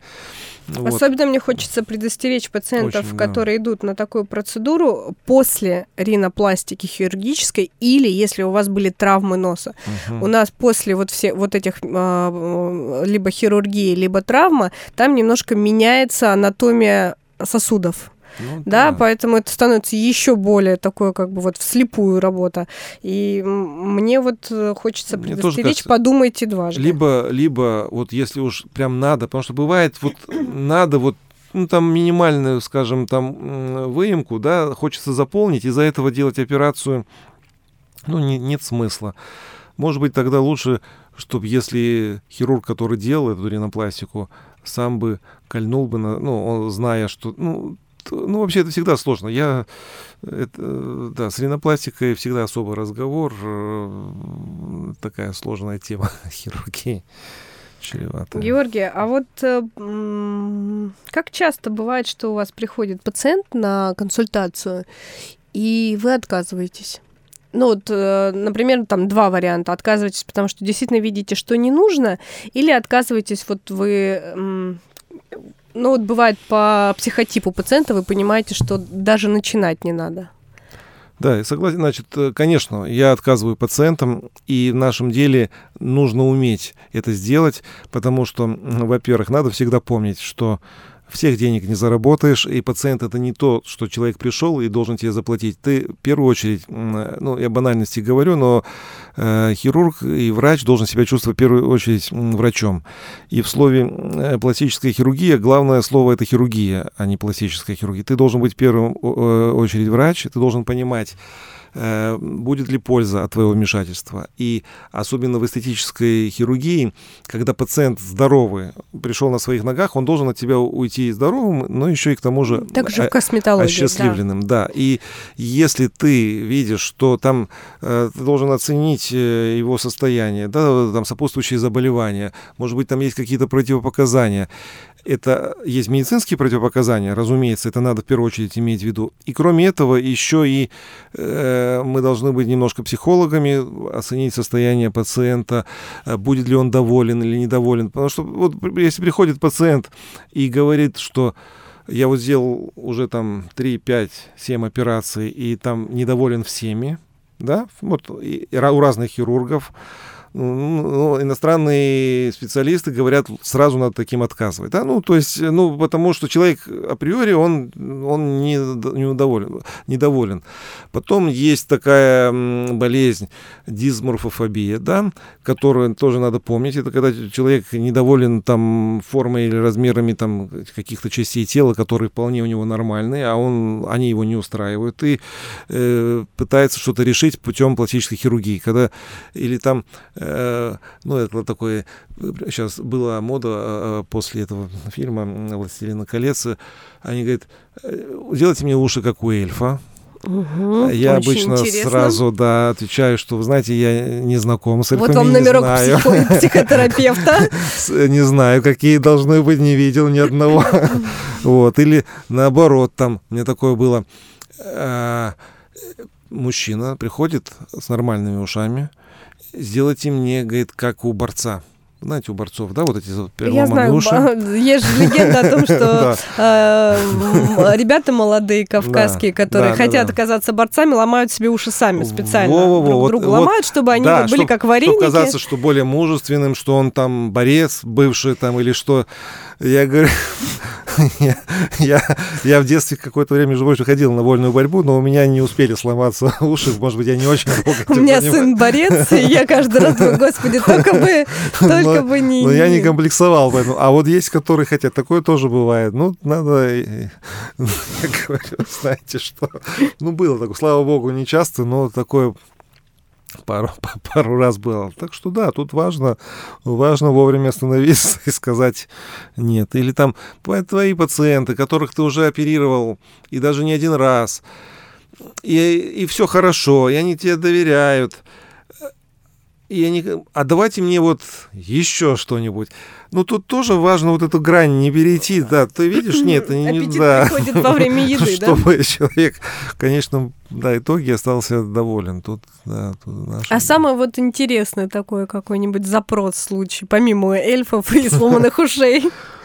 Вот. Особенно мне хочется предостеречь пациентов, очень, которые да. идут на такую процедуру после ринопластики хирургической или если у вас были травмы носа. Угу нас после вот, все, вот этих э, либо хирургии, либо травма, там немножко меняется анатомия сосудов. Ну, да, да, поэтому это становится еще более такое, как бы вот вслепую работа. И мне вот э, хочется мне предостеречь, кажется, подумайте дважды. Либо, либо вот если уж прям надо, потому что бывает вот (clears throat) надо вот ну, там минимальную, скажем, там выемку, да, хочется заполнить, из-за этого делать операцию, ну, не, нет смысла. Может быть, тогда лучше, чтобы если хирург, который делал эту ринопластику, сам бы кольнул бы, на, ну, он, зная, что... Ну, ну, вообще это всегда сложно. Я, это, да, с ринопластикой всегда особый разговор, э, такая сложная тема (laughs) хирургии. Чревато. Георгий, а вот э, как часто бывает, что у вас приходит пациент на консультацию, и вы отказываетесь? Ну вот, э, например, там два варианта. Отказываетесь, потому что действительно видите, что не нужно, или отказываетесь, вот вы... Ну вот бывает по психотипу пациента, вы понимаете, что даже начинать не надо. Да, согласен. Значит, э, конечно, я отказываю пациентам, и в нашем деле нужно уметь это сделать, потому что, во-первых, надо всегда помнить, что всех денег не заработаешь, и пациент это не то, что человек пришел и должен тебе заплатить. Ты в первую очередь, ну, я банальности говорю, но э, хирург и врач должен себя чувствовать в первую очередь врачом. И в слове э, пластическая хирургия главное слово это хирургия, а не пластическая хирургия. Ты должен быть в первую э, очередь врач, ты должен понимать, Э, будет ли польза от твоего вмешательства. И особенно в эстетической хирургии, когда пациент здоровый, пришел на своих ногах, он должен от тебя уйти здоровым, но еще и к тому же Также в косметологии, осчастливленным. Да. да. И если ты видишь, что там э, ты должен оценить э, его состояние, да, там сопутствующие заболевания, может быть, там есть какие-то противопоказания, это есть медицинские противопоказания, разумеется, это надо в первую очередь иметь в виду. И кроме этого, еще и э, мы должны быть немножко психологами, оценить состояние пациента, э, будет ли он доволен или недоволен. Потому что вот если приходит пациент и говорит, что я вот сделал уже там 3, 5, 7 операций и там недоволен всеми, да, вот и, у разных хирургов, ну, иностранные специалисты говорят, сразу надо таким отказывать. Да? Ну, то есть, ну, потому что человек априори, он, он не, не удоволен, недоволен. Потом есть такая болезнь дисморфофобия, да, которую тоже надо помнить. Это когда человек недоволен там формой или размерами там каких-то частей тела, которые вполне у него нормальные, а он, они его не устраивают, и э, пытается что-то решить путем пластической хирургии. Когда, или там ну, это такое, сейчас была мода э, после этого фильма «Властелина колец», они говорят, делайте мне уши, как у эльфа, Угу, я обычно интересно. сразу да, отвечаю, что, вы знаете, я не знаком с эльфами, Вот вам номерок знаю. Психо- психотерапевта. (laughs) Не знаю, какие должны быть, не видел ни одного. (laughs) Вот, или наоборот, там, мне такое было, э, мужчина приходит с нормальными ушами, сделайте мне, говорит, как у борца. Знаете, у борцов, да, вот эти Я знаю, уши. (laughs) есть же легенда о том, что (laughs) э, ребята молодые, кавказские, которые хотят оказаться борцами, ломают себе уши сами специально. Друг другу ломают, чтобы они были как вареники. Чтобы казаться, что более мужественным, что он там борец бывший там или что. Я говорю, (laughs) я, я, я в детстве какое-то время, между прочим, ходил на вольную борьбу, но у меня не успели сломаться (laughs) уши. Может быть, я не очень долго У меня сын борец, и я каждый раз думаю, господи, только бы, (laughs) только бы не... Но я не комплексовал поэтому. А вот есть, которые хотят, такое тоже бывает. Ну, надо... Я говорю, знаете что? Ну, было такое, слава богу, не часто, но такое пару, (laughs) пару раз было. Так что да, тут важно, важно вовремя остановиться и сказать нет. Или там твои пациенты, которых ты уже оперировал, и даже не один раз, и, и все хорошо, и они тебе доверяют, и они, а давайте мне вот еще что-нибудь. Ну, тут тоже важно вот эту грань не перейти, да, ты видишь, (laughs) нет, не, Аппетит да. приходит во время еды, да? (laughs) Чтобы человек, конечно, да, итоге остался доволен. Тут, да, тут наш... А самое вот интересное такое какой-нибудь запрос случай, помимо эльфов и сломанных ушей? (laughs)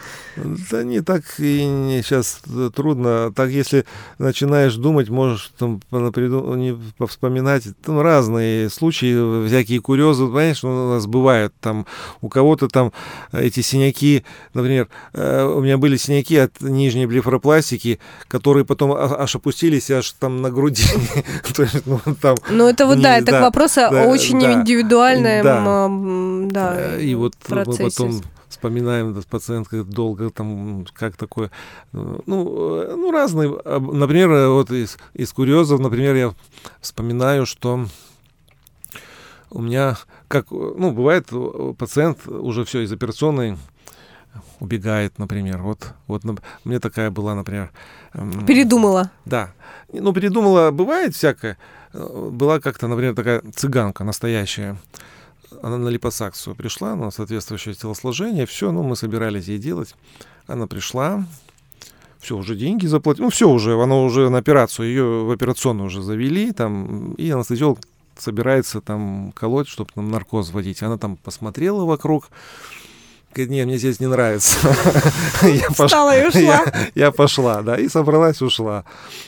Да не так и не сейчас трудно. Так если начинаешь думать, можешь там не вспоминать там разные случаи, всякие курьезы, понимаешь, у нас бывают там у кого-то там эти синяки, например, э, у меня были синяки от нижней блефоропластики, которые потом аж опустились аж там на груди. (laughs) То есть, ну, там, ну, это вот, да, это да, вопрос да, очень да, индивидуальном, да, да, и вот процессе. потом вспоминаем да, с пациенткой долго, там, как такое, ну, ну, разные, например, вот из, из курьезов, например, я вспоминаю, что у меня, как, ну, бывает, пациент уже все из операционной убегает, например. Вот, вот меня такая была, например... Передумала. Да. Ну, передумала, бывает всякое. Была как-то, например, такая цыганка настоящая она на липосакцию пришла, на соответствующее телосложение, все, ну, мы собирались ей делать. Она пришла, все, уже деньги заплатили, ну, все уже, она уже на операцию, ее в операционную уже завели, там, и анестезиолог собирается там колоть, чтобы там наркоз вводить. Она там посмотрела вокруг, Говорит, нет, мне здесь не нравится. (laughs) я Встала и ушла. Я, пошла, да, и собралась, ушла.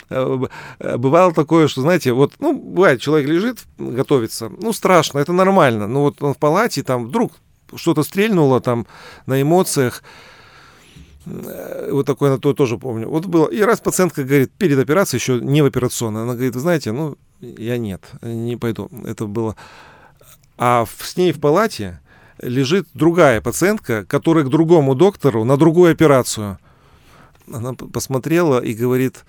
Э, э, бывало такое, что, знаете, вот, ну, бывает, человек лежит, готовится, ну, страшно, это нормально, ну, вот он в палате, там, вдруг что-то стрельнуло там на эмоциях, э, вот такое на то тоже помню. Вот было. И раз пациентка говорит, перед операцией, еще не в операционной, она говорит, вы знаете, ну, я нет, не пойду. Это было... А с ней в палате лежит другая пациентка, которая к другому доктору на другую операцию. Она посмотрела и говорит,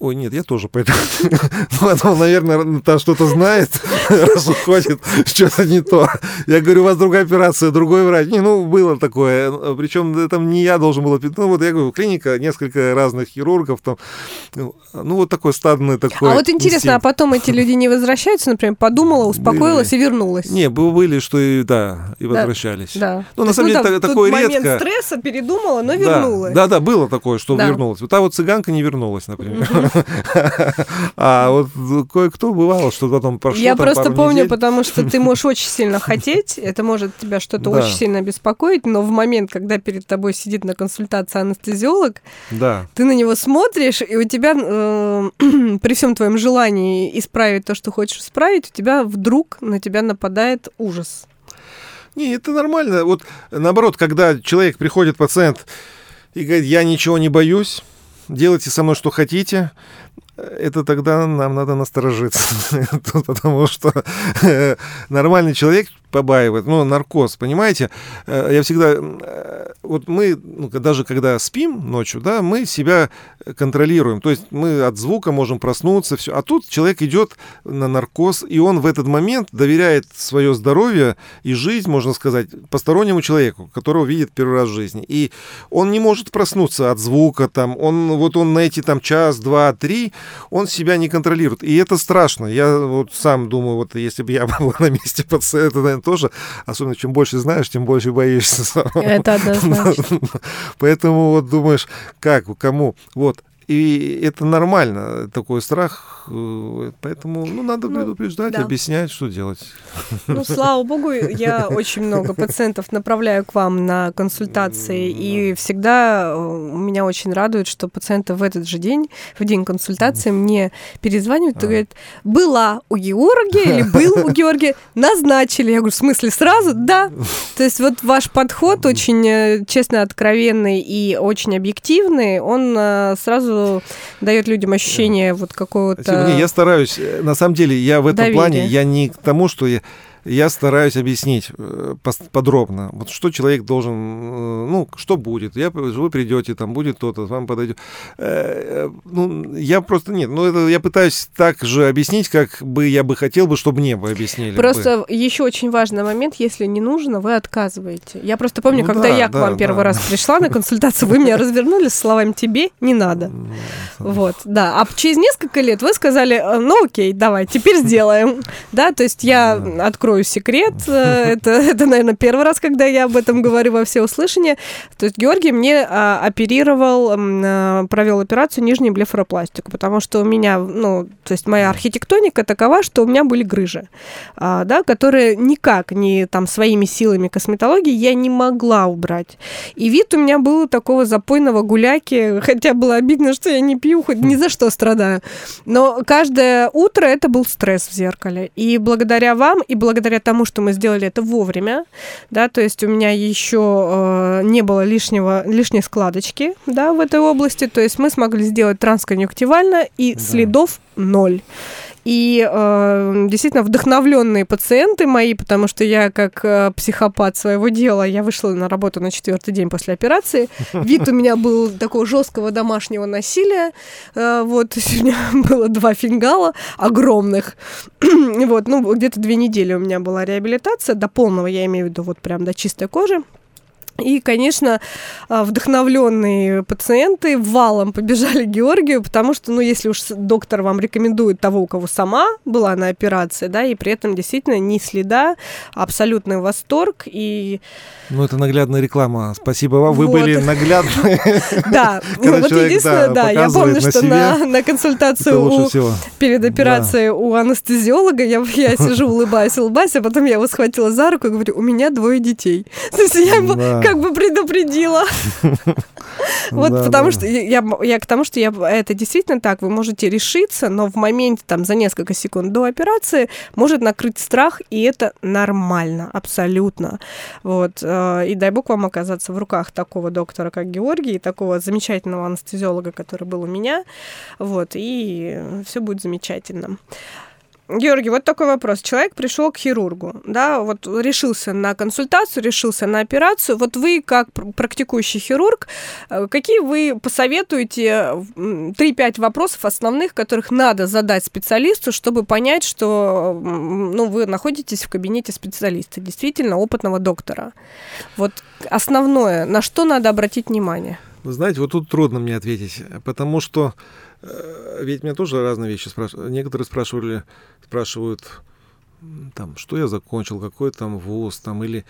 Ой, нет, я тоже пойду. (laughs) ну, она, наверное, там что-то знает, (laughs) раз уходит, что-то не то. Я говорю, у вас другая операция, другой врач. Не, ну, было такое. Причем там не я должен был... Ну, вот я говорю, клиника, несколько разных хирургов там. Ну, вот такой стадный такой... А вот интересно, инстинкт. а потом эти люди не возвращаются, например, подумала, успокоилась и вернулась? Не, были, что и, да, и возвращались. Да. Ну, на самом ну, деле, там, такое редко. момент стресса, передумала, но вернулась. Да, да, было такое, что вернулась. Вот та вот цыганка не вернулась, например. А вот кое-кто бывало, что потом прошло Я просто помню, потому что ты можешь очень сильно (laughs) хотеть, это может тебя что-то очень сильно беспокоить, но в момент, когда перед тобой сидит на консультации анестезиолог, ты на него смотришь, и у тебя э, (clears throat) при всем твоем желании исправить то, что хочешь исправить, у тебя вдруг на тебя нападает ужас. Не, это нормально. Вот наоборот, когда человек приходит, пациент, и говорит, я ничего не боюсь, делайте со мной что хотите, это тогда нам надо насторожиться, (laughs) потому что нормальный человек побаивает, ну, наркоз, понимаете? Э, я всегда, э, вот мы, ну, даже когда спим ночью, да, мы себя контролируем, то есть мы от звука можем проснуться, все, а тут человек идет на наркоз, и он в этот момент доверяет свое здоровье и жизнь, можно сказать, постороннему человеку, которого видит первый раз в жизни, и он не может проснуться от звука, там, он, вот он на эти там час, два, три, он себя не контролирует. И это страшно. Я вот сам думаю, вот если бы я (laughs) был на месте пациента, наверное, тоже, особенно чем больше знаешь, тем больше боишься. Это однозначно. (laughs) Поэтому вот думаешь, как, кому. Вот. И это нормально, такой страх. Э, поэтому ну, надо ну, предупреждать, да. объяснять, что делать. Ну, слава богу, я очень много пациентов направляю к вам на консультации. И всегда э, меня очень радует, что пациенты в этот же день, в день консультации, мне перезванивают и а. говорят, была у Георгия или был у Георгия, назначили. Я говорю, в смысле, сразу? Да. То есть вот ваш подход очень э, честно откровенный и очень объективный, он сразу дает людям ощущение вот какого-то... Я стараюсь, э, на самом деле, я в этом доверия. плане, я не к тому, что я я стараюсь объяснить э, подробно, вот что человек должен, э, ну, что будет. Я, вы придете, там будет то-то, вам подойдет. Э, ну, я просто нет, ну, это я пытаюсь так же объяснить, как бы я бы хотел бы, чтобы мне бы объяснили. Просто бы. еще очень важный момент, если не нужно, вы отказываете. Я просто помню, ну, когда да, я к да, вам да. первый раз пришла на консультацию, вы меня развернули с словами «тебе не надо». Вот, да. А через несколько лет вы сказали «ну окей, давай, теперь сделаем». Да, то есть я открою открою секрет. Э, (laughs) это, это, наверное, первый раз, когда я об этом говорю во все услышания. То есть Георгий мне а, оперировал, а, провел операцию нижней блефоропластику, потому что у меня, ну, то есть моя архитектоника такова, что у меня были грыжи, а, да, которые никак не там своими силами косметологии я не могла убрать. И вид у меня был такого запойного гуляки, хотя было обидно, что я не пью, хоть ни за что страдаю. Но каждое утро это был стресс в зеркале. И благодаря вам, и благодаря благодаря тому, что мы сделали это вовремя, да, то есть у меня еще э, не было лишнего, лишней складочки, да, в этой области, то есть мы смогли сделать трансконъюнктивально и да. следов ноль. И э, действительно вдохновленные пациенты мои, потому что я как э, психопат своего дела, я вышла на работу на четвертый день после операции. (laughs) Вид у меня был такого жесткого домашнего насилия. Э, вот (laughs) у меня было два фингала огромных. (clears throat) вот, ну где-то две недели у меня была реабилитация до полного, я имею в виду вот прям до чистой кожи. И, конечно, а, вдохновленные пациенты валом побежали к Георгию, потому что, ну, если уж доктор вам рекомендует того, у кого сама была на операции, да, и при этом действительно ни следа, абсолютный восторг и... Ну, это наглядная реклама. Спасибо вам, вы были наглядны. (laughs) Да, (laughs) вот единственное, да, я помню, что на консультацию перед операцией у анестезиолога я (laughs) сижу, улыбаюсь, улыбаюсь, а потом я его схватила за руку и говорю, у меня двое детей. То есть я ему как бы предупредила. (laughs) Вот потому что я к тому, что я это действительно так, вы можете решиться, но в моменте там за несколько секунд до операции может накрыть страх, и это нормально, абсолютно. Вот. Э, и дай бог вам оказаться в руках такого доктора, как Георгий, и такого замечательного анестезиолога, который был у меня. Вот. И все будет замечательно. Георгий, вот такой вопрос. Человек пришел к хирургу, да, вот решился на консультацию, решился на операцию. Вот вы, как практикующий хирург, э, какие вы посоветуете 3-5 вопросов основных, которых надо задать специалисту, чтобы понять, что ну, вы находитесь в кабинете специалиста, действительно опытного доктора? Вот основное, на что надо обратить внимание? Вы знаете, вот тут трудно мне ответить, потому что ведь меня тоже разные вещи спрашивают. Некоторые спрашивали, спрашивают, там, что я закончил, какой там вуз, там, или...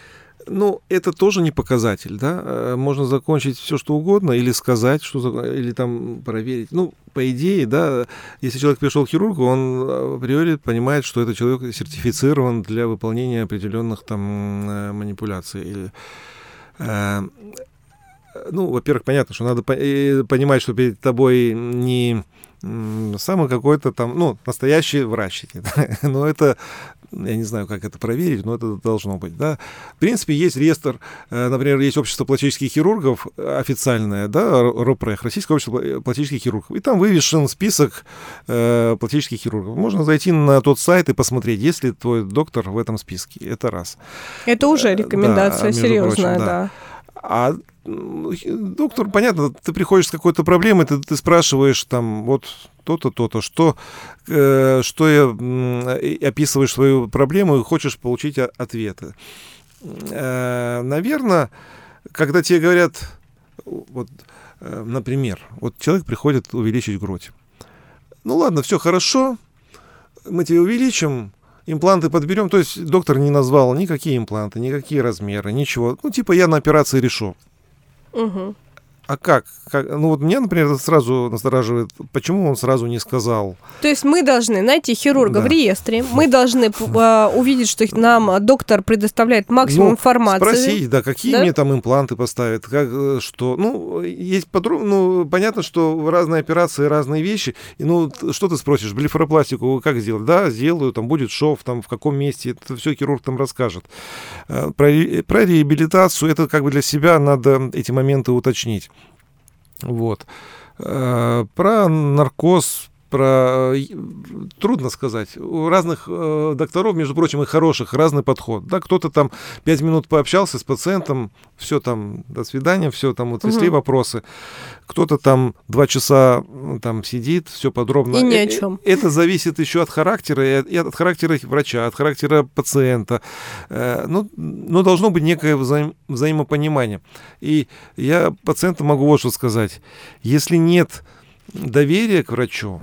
Ну, это тоже не показатель, да. Э, можно закончить все, что угодно, или сказать, что или там проверить. Ну, по идее, да, если человек пришел к хирургу, он э, априори понимает, что этот человек сертифицирован для выполнения определенных там манипуляций. Или, ну, во-первых, понятно, что надо понимать, что перед тобой не самый какой-то там, ну, настоящий врач. (laughs) Но это я не знаю, как это проверить, но это должно быть, да. В принципе, есть реестр, э, например, есть общество пластических хирургов официальное, да, РОПРЕХ, Российское общество пластических хирургов, и там вывешен список э, пластических хирургов. Можно зайти на тот сайт и посмотреть, есть ли твой доктор в этом списке. Это раз. Это уже рекомендация да, серьезная, прочим, да. да. А доктор, понятно, ты приходишь с какой-то проблемой, ты, ты спрашиваешь там вот то-то, то-то, что, э, что я описываешь свою проблему и хочешь получить ответы. Э, наверное, когда тебе говорят, вот, э, например, вот человек приходит увеличить грудь. Ну ладно, все хорошо, мы тебе увеличим, импланты подберем. То есть доктор не назвал никакие импланты, никакие размеры, ничего. Ну, типа я на операции решу. Угу. А как? как? Ну вот меня, например, сразу настораживает, почему он сразу не сказал. То есть мы должны найти хирурга да. в реестре, мы должны э, увидеть, что нам доктор предоставляет максимум ну, информации. Спросить, да, какие да? мне там импланты поставят, как, э, что. Ну, есть подробно, ну, понятно, что разные операции, разные вещи. И, ну, что ты спросишь, блефаропластику как сделать? Да, сделаю, там будет шов, там в каком месте, это все хирург там расскажет. Э, про, про реабилитацию, это как бы для себя надо эти моменты уточнить. Вот. Э, про наркоз, про э, трудно сказать. У разных э, докторов, между прочим, и хороших, разный подход. Да, кто-то там пять минут пообщался с пациентом, все там, до свидания, все там, отвезли угу. вопросы. Кто-то там два часа там сидит, все подробно. И ни о чем. Это зависит еще от характера, и от характера врача, от характера пациента. Ну, ну должно быть некое взаим, взаимопонимание. И я пациенту могу вот что сказать. Если нет доверия к врачу,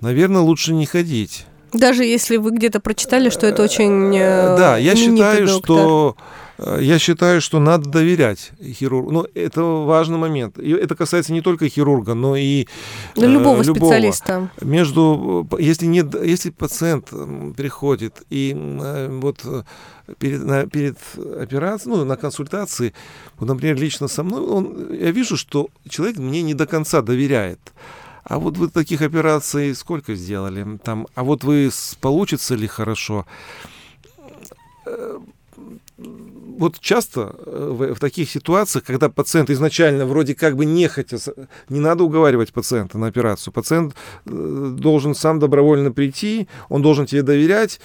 наверное, лучше не ходить. Даже если вы где-то прочитали, что это очень э, Да, я считаю, доктор. что э, я считаю, что надо доверять хирургу. Но это важный момент. И это касается не только хирурга, но и да, любого, э, любого специалиста. Между, если нет, если пациент приходит и вот перед, на, перед операцией, ну, на консультации, вот, например, лично со мной, он, я вижу, что человек мне не до конца доверяет. А вот вы таких операций сколько сделали? Там, а вот вы получится ли хорошо? Э, вот часто э, в, в таких ситуациях, когда пациент изначально вроде как бы не хотел, не надо уговаривать пациента на операцию. Пациент э, должен сам добровольно прийти, он должен тебе доверять,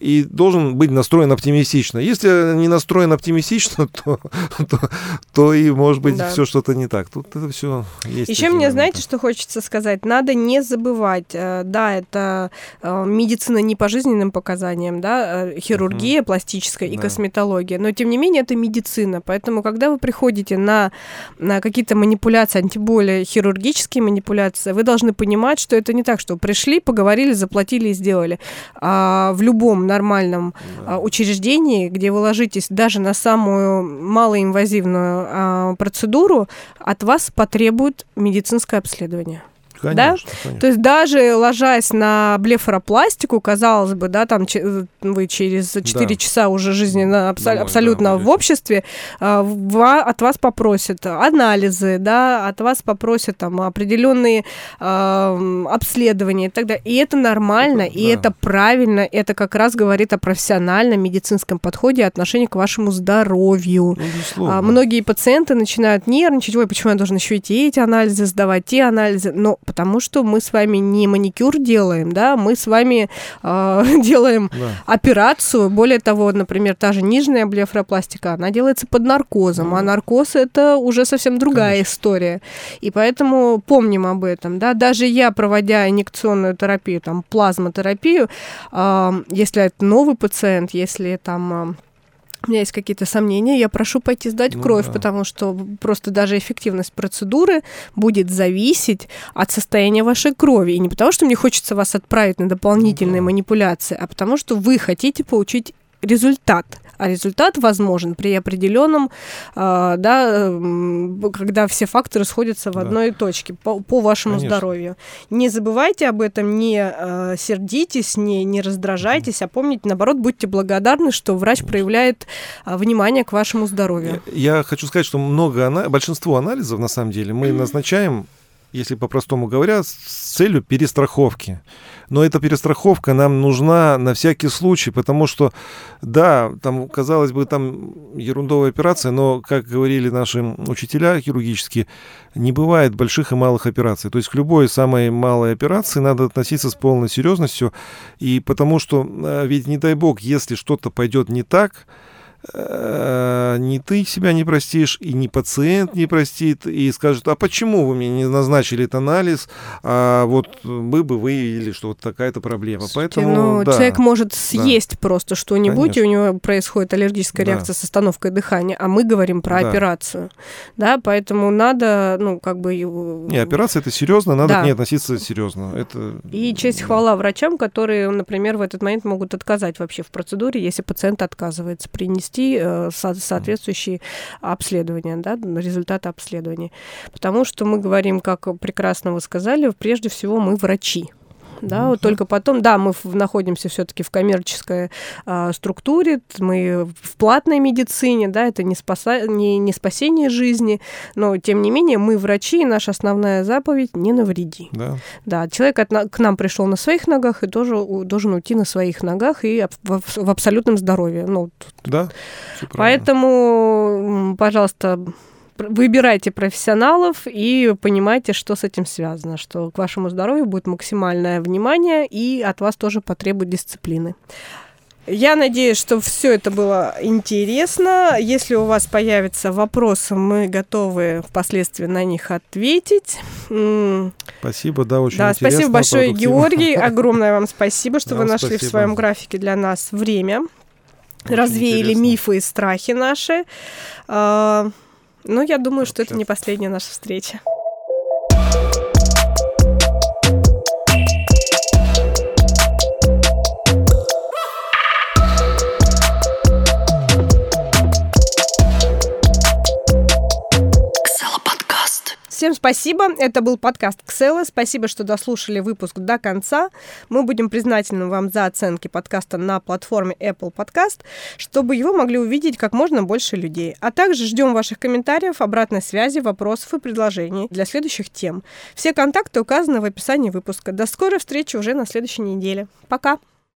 и должен быть настроен оптимистично. Если не настроен оптимистично, (laughs) то, то, то и может быть да. все что-то не так. Тут это все есть. Еще мне, моменты. знаете, что хочется сказать? Надо не забывать, э, да, это э, медицина не по жизненным показаниям, да, э, хирургия, uh-huh. пластическая и да. косметология, но тем не менее это медицина. Поэтому, когда вы приходите на, на какие-то манипуляции, а более хирургические манипуляции, вы должны понимать, что это не так, что пришли, поговорили, заплатили и сделали. А в любом нормальном да. учреждении, где вы ложитесь даже на самую малоинвазивную а, процедуру, от вас потребуют медицинское обследование. Конечно, да? конечно. То есть даже ложась на блефаропластику, казалось бы, да, там э, вы через 4 да. часа уже жизненно абсо- Домой, абсолютно да, в обществе, а, от вас попросят анализы, да, от вас попросят там определенные э, обследования и так далее. И это нормально, это, и да. это правильно, это как раз говорит о профессиональном медицинском подходе и отношении к вашему здоровью. Ну, а, многие пациенты начинают нервничать, ой, почему я должен еще и эти анализы сдавать, те анализы, но потому что мы с вами не маникюр делаем, да, мы с вами э, (laughs) делаем да. операцию. Более того, например, та же нижняя блефропластика, она делается под наркозом, да. а наркоз это уже совсем другая Конечно. история. И поэтому помним об этом, да. Даже я, проводя инъекционную терапию, там, плазмотерапию, э, если это новый пациент, если там у меня есть какие-то сомнения, я прошу пойти сдать ну, кровь, да. потому что просто даже эффективность процедуры будет зависеть от состояния вашей крови. И не потому, что мне хочется вас отправить на дополнительные ну, да. манипуляции, а потому что вы хотите получить результат а результат возможен при определенном, э, да, когда все факторы сходятся в да. одной точке по, по вашему Конечно. здоровью. Не забывайте об этом, не э, сердитесь, не, не раздражайтесь, mm. а помните, наоборот, будьте благодарны, что врач проявляет э, внимание к вашему здоровью. Я, я хочу сказать, что много, большинство анализов, на самом деле, мы назначаем если по-простому говоря, с целью перестраховки. Но эта перестраховка нам нужна на всякий случай, потому что, да, там, казалось бы, там ерундовая операция, но, как говорили наши учителя хирургические, не бывает больших и малых операций. То есть к любой самой малой операции надо относиться с полной серьезностью, и потому что, э, ведь не дай бог, если что-то пойдет не так, ни ты себя не простишь, и ни пациент не простит, и скажет, а почему вы мне не назначили этот анализ, а вот мы бы выявили, что вот такая-то проблема. Поэтому, ну, да, человек может съесть да. просто что-нибудь, и у него происходит аллергическая да. реакция с остановкой дыхания, а мы говорим про да. операцию. Да, поэтому надо, ну, как бы... Не, операция это серьезно, надо да. к ней относиться серьезно. Это... И честь хвала врачам, которые, например, в этот момент могут отказать вообще в процедуре, если пациент отказывается принести провести э, соответствующие обследования, да, результаты обследований. Потому что мы говорим, как прекрасно вы сказали, прежде всего мы врачи да, вот только потом, да, мы находимся все-таки в коммерческой а, структуре, мы в платной медицине, да, это не, спаса, не, не спасение жизни, но тем не менее мы врачи, и наша основная заповедь не навреди. Да. Да, человек от, к нам пришел на своих ногах и тоже должен уйти на своих ногах и в, в абсолютном здоровье. Ну, да. Поэтому, пожалуйста, выбирайте профессионалов и понимайте, что с этим связано, что к вашему здоровью будет максимальное внимание и от вас тоже потребует дисциплины. Я надеюсь, что все это было интересно. Если у вас появятся вопросы, мы готовы впоследствии на них ответить. Спасибо, да, очень да, интересно. Спасибо большое, Георгий. Огромное вам спасибо, что вы нашли в своем графике для нас время. Развеяли мифы и страхи наши. Ну, я думаю, что это не последняя наша встреча. Всем спасибо. Это был подкаст Ксела. Спасибо, что дослушали выпуск до конца. Мы будем признательны вам за оценки подкаста на платформе Apple Podcast, чтобы его могли увидеть как можно больше людей. А также ждем ваших комментариев, обратной связи, вопросов и предложений для следующих тем. Все контакты указаны в описании выпуска. До скорой встречи уже на следующей неделе. Пока!